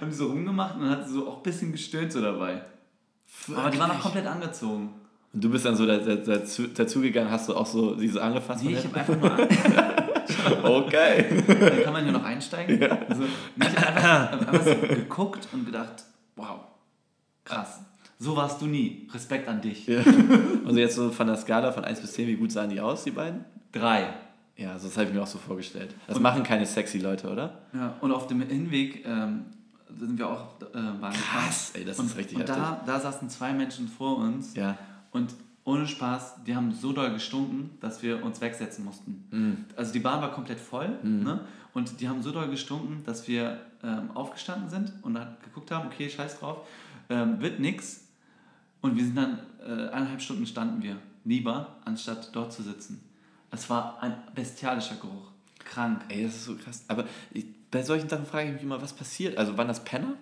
Speaker 2: haben die so rumgemacht und dann hat sie so auch ein bisschen gestöhnt so dabei. Aber die waren auch
Speaker 1: Wirklich?
Speaker 2: komplett angezogen.
Speaker 1: Und du bist dann so da- da- dazu, dazugegangen, hast du auch so sie so angefasst?
Speaker 2: Nee, ich habe einfach nur
Speaker 1: okay.
Speaker 2: Dann kann man hier noch einsteigen. Also, nee, ich habe einfach, hab einfach so geguckt und gedacht, wow, krass. So warst du nie. Respekt an dich.
Speaker 1: Ja. Und jetzt so von der Skala von 1 bis 10, wie gut sahen die aus, die beiden?
Speaker 2: Drei.
Speaker 1: Ja, so das habe ich mir auch so vorgestellt. Das machen keine sexy Leute, oder?
Speaker 2: Ja, und auf dem Hinweg ähm, sind wir auch äh.
Speaker 1: Krass, ey, das
Speaker 2: und,
Speaker 1: ist richtig
Speaker 2: Und da, da saßen zwei Menschen vor uns
Speaker 1: Ja.
Speaker 2: und ohne Spaß, die haben so doll gestunken, dass wir uns wegsetzen mussten.
Speaker 1: Mhm.
Speaker 2: Also die Bahn war komplett voll ne? und die haben so doll gestunken, dass wir ähm, aufgestanden sind und dann geguckt haben, okay, scheiß drauf, ähm, wird nix. Und wir sind dann, äh, eineinhalb Stunden standen wir, lieber, anstatt dort zu sitzen. Es war ein bestialischer Geruch. Krank.
Speaker 1: Ey, das ist so krass. Aber ich, bei solchen Sachen frage ich mich immer, was passiert? Also waren das Penner?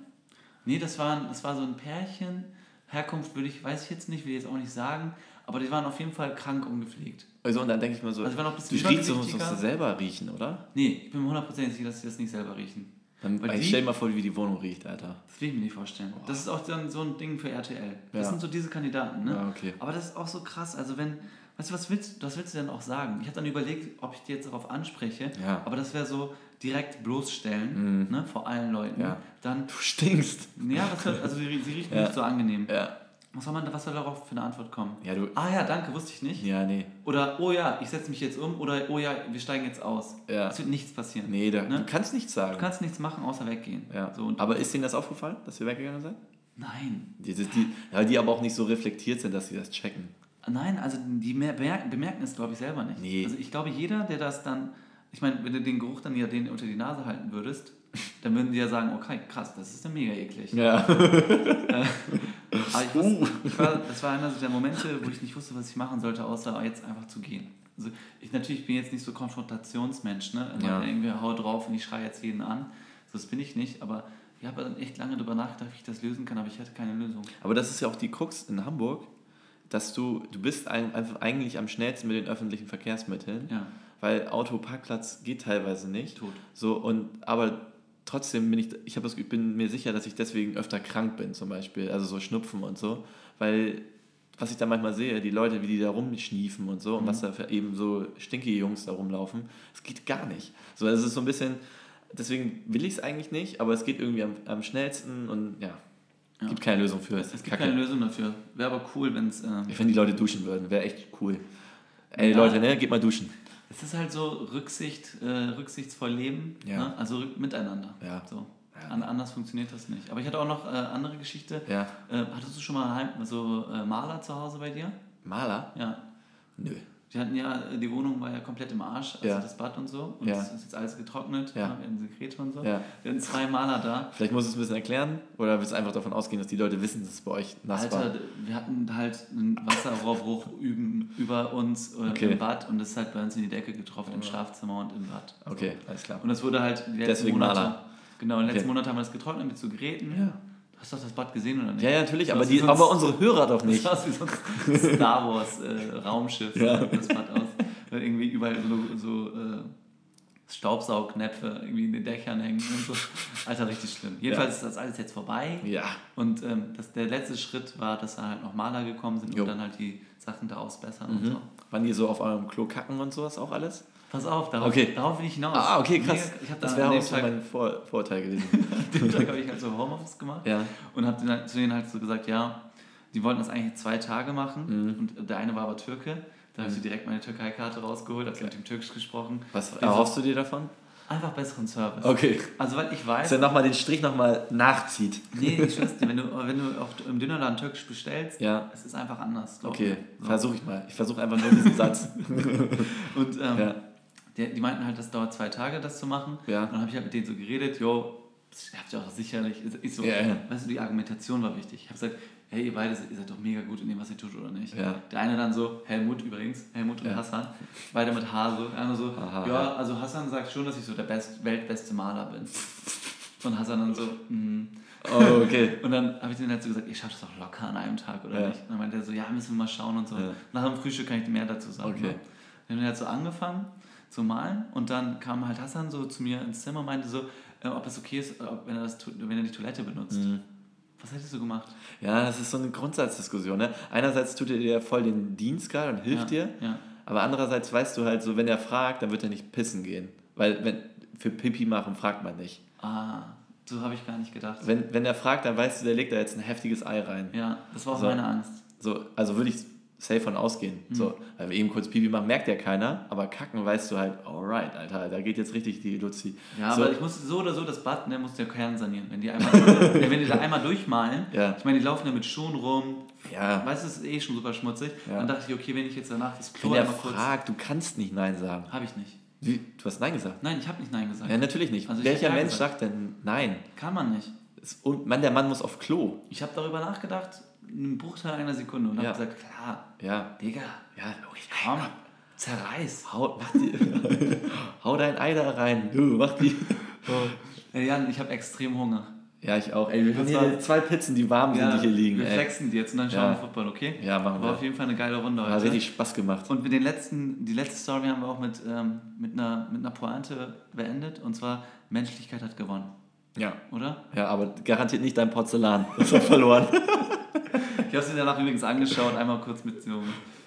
Speaker 2: Nee, das war, das war so ein Pärchen. Herkunft würde ich, weiß ich jetzt nicht, will ich jetzt auch nicht sagen. Aber die waren auf jeden Fall krank ungepflegt.
Speaker 1: Also, und dann denke ich mir so,
Speaker 2: Also, auch ein bisschen
Speaker 1: du riechst, du musst es selber riechen, oder?
Speaker 2: Nee, ich bin mir hundertprozentig sicher, dass sie das nicht selber riechen.
Speaker 1: Dann,
Speaker 2: Weil
Speaker 1: ich
Speaker 2: die-
Speaker 1: stell dir mal vor, wie die Wohnung riecht, Alter.
Speaker 2: Das will ich mir nicht vorstellen. Das ist auch dann so ein Ding für RTL. Das
Speaker 1: Ja.
Speaker 2: sind so diese Kandidaten, ne?
Speaker 1: Ja, okay.
Speaker 2: Aber das ist auch so krass. Also wenn, weißt du, was willst, was willst du denn auch sagen? Ich habe dann überlegt, ob ich dir jetzt darauf anspreche,
Speaker 1: Ja.
Speaker 2: aber das wäre so direkt bloßstellen, ne? Vor allen Leuten.
Speaker 1: Ja.
Speaker 2: Dann,
Speaker 1: Du stinkst.
Speaker 2: ja, soll, also sie, sie riechen
Speaker 1: Ja.
Speaker 2: nicht so angenehm.
Speaker 1: Ja.
Speaker 2: Was soll, man, was soll darauf für eine Antwort kommen?
Speaker 1: Ja, du.
Speaker 2: Ah ja, danke, wusste ich nicht.
Speaker 1: Ja, nee.
Speaker 2: Oder, oh ja, ich setze mich jetzt um. Oder, oh ja, wir steigen jetzt aus.
Speaker 1: Ja.
Speaker 2: Es wird nichts passieren.
Speaker 1: Nee, da,
Speaker 2: Ne?
Speaker 1: du kannst nichts sagen.
Speaker 2: Du kannst nichts machen, außer weggehen.
Speaker 1: ja.
Speaker 2: So,
Speaker 1: aber ist denen das aufgefallen, dass wir weggegangen sind?
Speaker 2: nein.
Speaker 1: Die, die, die, ja, die aber auch nicht so reflektiert sind, dass sie das checken.
Speaker 2: Nein, also die bemerken, es, glaube ich, selber nicht.
Speaker 1: Nee.
Speaker 2: Also ich glaube, jeder, der das dann, ich meine, wenn du den Geruch dann ja den unter die Nase halten würdest, dann würden die ja sagen, okay, krass, das ist ja mega eklig.
Speaker 1: Ja.
Speaker 2: Aber ich wusste, ich war, das war einer der Momente, wo ich nicht wusste, was ich machen sollte, außer jetzt einfach zu gehen. Also ich natürlich bin jetzt nicht so Konfrontationsmensch, ne? Immer
Speaker 1: Ja.
Speaker 2: Irgendwie hau drauf und ich schreie jetzt jeden an. So, das bin ich nicht, aber ich habe dann echt lange darüber nachgedacht, wie ich das lösen kann, aber ich hatte keine Lösung.
Speaker 1: Aber das ist ja auch die Krux in Hamburg, dass du, du bist ein, einfach eigentlich am schnellsten mit den öffentlichen Verkehrsmitteln,
Speaker 2: Ja.
Speaker 1: weil Auto, Parkplatz geht teilweise nicht.
Speaker 2: Tot.
Speaker 1: So, und, aber trotzdem bin ich, ich, hab das, ich bin mir sicher, dass ich deswegen öfter krank bin zum Beispiel, also so Schnupfen und so, weil was ich da manchmal sehe, die Leute, wie die da rumschniefen und so und was da für eben so stinkige Jungs da rumlaufen, das geht gar nicht. So, das ist so ein bisschen, deswegen will ich es eigentlich nicht, aber es geht irgendwie am, am schnellsten und ja,
Speaker 2: Ja.
Speaker 1: gibt keine Lösung für.
Speaker 2: Es gibt keine Lösung dafür. Wäre aber cool, wenn es. Ähm,
Speaker 1: Ich wenn die Leute duschen würden, wäre echt cool. Ey
Speaker 2: Ja.
Speaker 1: Leute, ne, geht mal duschen.
Speaker 2: es ist halt so Rücksicht, äh, rücksichtsvoll leben,
Speaker 1: Ja.
Speaker 2: ne? also miteinander.
Speaker 1: Ja.
Speaker 2: So. An, anders funktioniert das nicht. Aber ich hatte auch noch äh, andere Geschichte.
Speaker 1: Ja.
Speaker 2: Äh, hattest du schon mal heim, so äh, Maler zu Hause bei dir?
Speaker 1: Maler?
Speaker 2: Ja.
Speaker 1: Nö.
Speaker 2: Wir hatten ja, äh, die Wohnung war ja komplett im Arsch, also
Speaker 1: Ja.
Speaker 2: das Bad und so. Und
Speaker 1: Ja.
Speaker 2: es ist jetzt alles getrocknet,
Speaker 1: Ja.
Speaker 2: ne? wir hatten Sekrete und so.
Speaker 1: Ja.
Speaker 2: Wir hatten zwei Maler da.
Speaker 1: Vielleicht musst du es ein bisschen erklären oder willst du einfach davon ausgehen, dass die Leute wissen, dass es bei euch nass
Speaker 2: Alter,
Speaker 1: war?
Speaker 2: d- wir hatten halt einen Wasserrohrbruch üben, über uns
Speaker 1: Okay.
Speaker 2: im Bad und das ist halt bei uns in die Decke getroffen, im Schlafzimmer und im Bad.
Speaker 1: Okay, alles klar.
Speaker 2: Und das wurde halt die letzten
Speaker 1: Deswegen
Speaker 2: Monate.
Speaker 1: Maler.
Speaker 2: Genau, in den letzten
Speaker 1: Okay.
Speaker 2: Monaten haben wir das getrocknet mit so Geräten.
Speaker 1: Ja.
Speaker 2: Du hast doch das Bad gesehen oder nicht?
Speaker 1: Ja, ja, natürlich,
Speaker 2: Das
Speaker 1: aber, die, aber unsere Hörer doch
Speaker 2: Das
Speaker 1: nicht.
Speaker 2: sah aus wie so ein Star Wars äh, Raumschiff,
Speaker 1: Ja.
Speaker 2: sah das Bad aus. Weil irgendwie überall so, so äh, Staubsaugnäpfe irgendwie in den Dächern hängen und so. Alter, richtig schlimm. Jedenfalls ist das alles jetzt vorbei.
Speaker 1: Ja.
Speaker 2: Und ähm, das, der letzte Schritt war, dass da halt noch Maler gekommen sind
Speaker 1: Jo.
Speaker 2: und dann halt die Sachen da ausbessern und
Speaker 1: Mhm.
Speaker 2: so.
Speaker 1: Wann die so auf eurem Klo kacken und sowas auch alles?
Speaker 2: Pass auf, darauf,
Speaker 1: Okay.
Speaker 2: darauf will ich hinaus.
Speaker 1: Ah, okay, krass.
Speaker 2: Mega- Ich hab
Speaker 1: das wäre auch
Speaker 2: dem
Speaker 1: so mein Vor Vorteil gewesen.
Speaker 2: den Tag habe ich halt so Homeoffice gemacht
Speaker 1: ja.
Speaker 2: und habe halt, zu denen halt so gesagt, ja, die wollten das eigentlich zwei Tage machen
Speaker 1: Mhm.
Speaker 2: und der eine war aber Türke. Da habe ich direkt meine Türkei-Karte rausgeholt, habe mit ihm Türkisch gesprochen.
Speaker 1: Was erhoffst du dir davon?
Speaker 2: Einfach besseren Service.
Speaker 1: Okay.
Speaker 2: Also weil ich
Speaker 1: Dass
Speaker 2: weiß,
Speaker 1: er nochmal den Strich nochmal nachzieht.
Speaker 2: nee, ich schwör's dir, wenn du, wenn du auch im Dönerladen Türkisch bestellst,
Speaker 1: Ja.
Speaker 2: es ist einfach anders.
Speaker 1: Okay.
Speaker 2: So.
Speaker 1: versuche ich mal. Ich versuche einfach nur diesen Satz.
Speaker 2: Und ähm,
Speaker 1: Ja.
Speaker 2: Der, die meinten halt, das dauert zwei Tage, das zu machen.
Speaker 1: Ja.
Speaker 2: Und dann habe ich halt mit denen so geredet, das habt ihr auch sicherlich. Ich so,
Speaker 1: ja.
Speaker 2: weißt du, die Argumentation war wichtig. Ich habe gesagt, hey, ihr beide, ihr seid doch mega gut in dem, was ihr tut, oder nicht?
Speaker 1: Ja.
Speaker 2: Der eine dann so, Helmut übrigens, Helmut und
Speaker 1: Ja.
Speaker 2: Hassan, beide mit H so. Der andere so,
Speaker 1: Aha,
Speaker 2: ja, also Hassan sagt schon, dass ich so der best, weltbeste Maler bin. Und Hassan dann so, mhm.
Speaker 1: Oh, okay.
Speaker 2: Und dann habe ich denen halt so gesagt, ihr schafft es doch locker an einem Tag, oder
Speaker 1: Ja.
Speaker 2: nicht? Und dann meinte er so, ja, müssen wir mal schauen und so. Nach dem Frühstück kann ich mehr dazu sagen.
Speaker 1: Okay.
Speaker 2: ne? Dann haben wir halt so angefangen zu malen und dann kam halt Hassan so zu mir ins Zimmer und meinte so, äh, ob es okay ist, ob, wenn, er das, wenn er die Toilette benutzt.
Speaker 1: Mhm.
Speaker 2: Was hättest du gemacht?
Speaker 1: Ja, das ist so eine Grundsatzdiskussion. Ne? Einerseits tut er dir voll den Dienst gerade und hilft
Speaker 2: ja,
Speaker 1: dir,
Speaker 2: Ja.
Speaker 1: aber andererseits weißt du halt so, wenn er fragt, dann wird er nicht pissen gehen. Weil wenn, für Pipi machen fragt man nicht.
Speaker 2: Ah, so habe ich gar nicht gedacht.
Speaker 1: Wenn, wenn er fragt, dann weißt du, der legt da jetzt ein heftiges Ei rein.
Speaker 2: Ja, das war auch
Speaker 1: So.
Speaker 2: meine Angst.
Speaker 1: So, also würde ich safe von ausgehen.
Speaker 2: Mhm.
Speaker 1: So, weil wir eben kurz Pipi machen, merkt ja keiner, aber kacken weißt du halt, alright, Alter, da geht jetzt richtig die Luzi.
Speaker 2: Ja,
Speaker 1: so,
Speaker 2: aber ich muss so oder so das Bad, ne, muss der Kern sanieren. Wenn die einmal, wenn die da einmal durchmalen,
Speaker 1: Ja.
Speaker 2: ich meine, die laufen ja mit Schuhen rum,
Speaker 1: ja,
Speaker 2: weißt du, es ist eh schon super schmutzig.
Speaker 1: Ja.
Speaker 2: Dann dachte ich, okay, wenn ich jetzt danach das Klo
Speaker 1: wenn
Speaker 2: einmal kurz...
Speaker 1: fragt, du kannst nicht Nein sagen.
Speaker 2: Habe ich nicht.
Speaker 1: Wie, du hast Nein gesagt.
Speaker 2: Nein, ich habe nicht Nein gesagt.
Speaker 1: Ja, natürlich nicht.
Speaker 2: Also
Speaker 1: Welcher Mensch
Speaker 2: gesagt.
Speaker 1: sagt denn Nein?
Speaker 2: Kann man nicht.
Speaker 1: Und Mann, der Mann muss auf Klo.
Speaker 2: Ich habe darüber nachgedacht, einen Bruchteil einer Sekunde und
Speaker 1: Ja.
Speaker 2: habe gesagt, klar,
Speaker 1: Ja,
Speaker 2: Digga,
Speaker 1: ja, logisch.
Speaker 2: komm, zerreiß.
Speaker 1: Hau, mach die, hau dein Ei da rein. Du, mach die.
Speaker 2: Ey, Jan, ich habe extrem Hunger.
Speaker 1: Ja, ich auch. Ey, wir haben hier
Speaker 2: war-
Speaker 1: zwei Pizzen, die warm sind, die hier liegen.
Speaker 2: wir
Speaker 1: Ey.
Speaker 2: flexen die jetzt und dann schauen
Speaker 1: Ja.
Speaker 2: wir Football, okay?
Speaker 1: Ja, machen
Speaker 2: War
Speaker 1: wir.
Speaker 2: auf jeden Fall eine geile Runde
Speaker 1: Hat
Speaker 2: heute.
Speaker 1: richtig Spaß gemacht.
Speaker 2: Und mit den letzten, die letzte Story haben wir auch mit, ähm, mit, einer, mit einer Pointe beendet. Und zwar, Menschlichkeit hat gewonnen,
Speaker 1: Ja.
Speaker 2: oder?
Speaker 1: Ja, aber garantiert nicht dein Porzellan. Das hat verloren.
Speaker 2: Ich habe sie danach übrigens angeschaut, einmal kurz mit so einem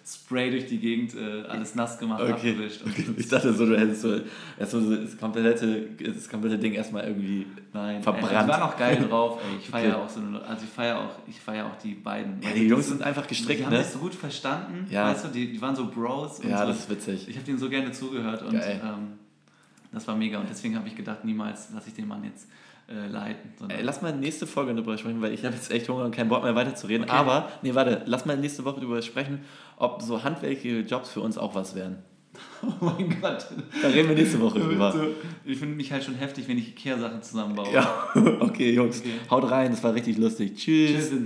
Speaker 2: Spray durch die Gegend, äh, alles nass gemacht,
Speaker 1: Okay.
Speaker 2: abgewischt. Und
Speaker 1: okay. Ich dachte so, du hättest so, so das, komplette, das komplette Ding erstmal irgendwie
Speaker 2: Nein,
Speaker 1: verbrannt.
Speaker 2: Ey, ich war noch geil drauf, ey. Ich feiere
Speaker 1: Okay.
Speaker 2: auch so eine, also ich feiere auch, ich feiere auch die beiden.
Speaker 1: Ja, die Jungs
Speaker 2: sind-
Speaker 1: einfach
Speaker 2: Die
Speaker 1: gestrickt,
Speaker 2: haben
Speaker 1: ne?
Speaker 2: das so gut verstanden,
Speaker 1: Ja.
Speaker 2: weißt du, die, die waren so Bros
Speaker 1: Ja,
Speaker 2: so.
Speaker 1: das ist witzig.
Speaker 2: Ich habe denen so gerne zugehört und ähm, das war mega. Und deswegen habe ich gedacht, niemals lasse ich den Mann jetzt äh, leiten.
Speaker 1: Ey, lass mal nächste Folge darüber sprechen, weil ich habe jetzt echt Hunger und keinen Bock mehr weiterzureden.
Speaker 2: Okay.
Speaker 1: Aber, nee, warte, lass mal nächste Woche darüber sprechen, ob so handwerkliche Jobs für uns auch was wären.
Speaker 2: oh mein Gott.
Speaker 1: Da reden wir nächste Woche drüber.
Speaker 2: Ich finde mich halt schon heftig, wenn ich Ikea-Sachen zusammenbaue.
Speaker 1: Ja, okay, Jungs.
Speaker 2: Okay.
Speaker 1: Haut rein, das war richtig lustig. Tschüss.
Speaker 2: Tschüss.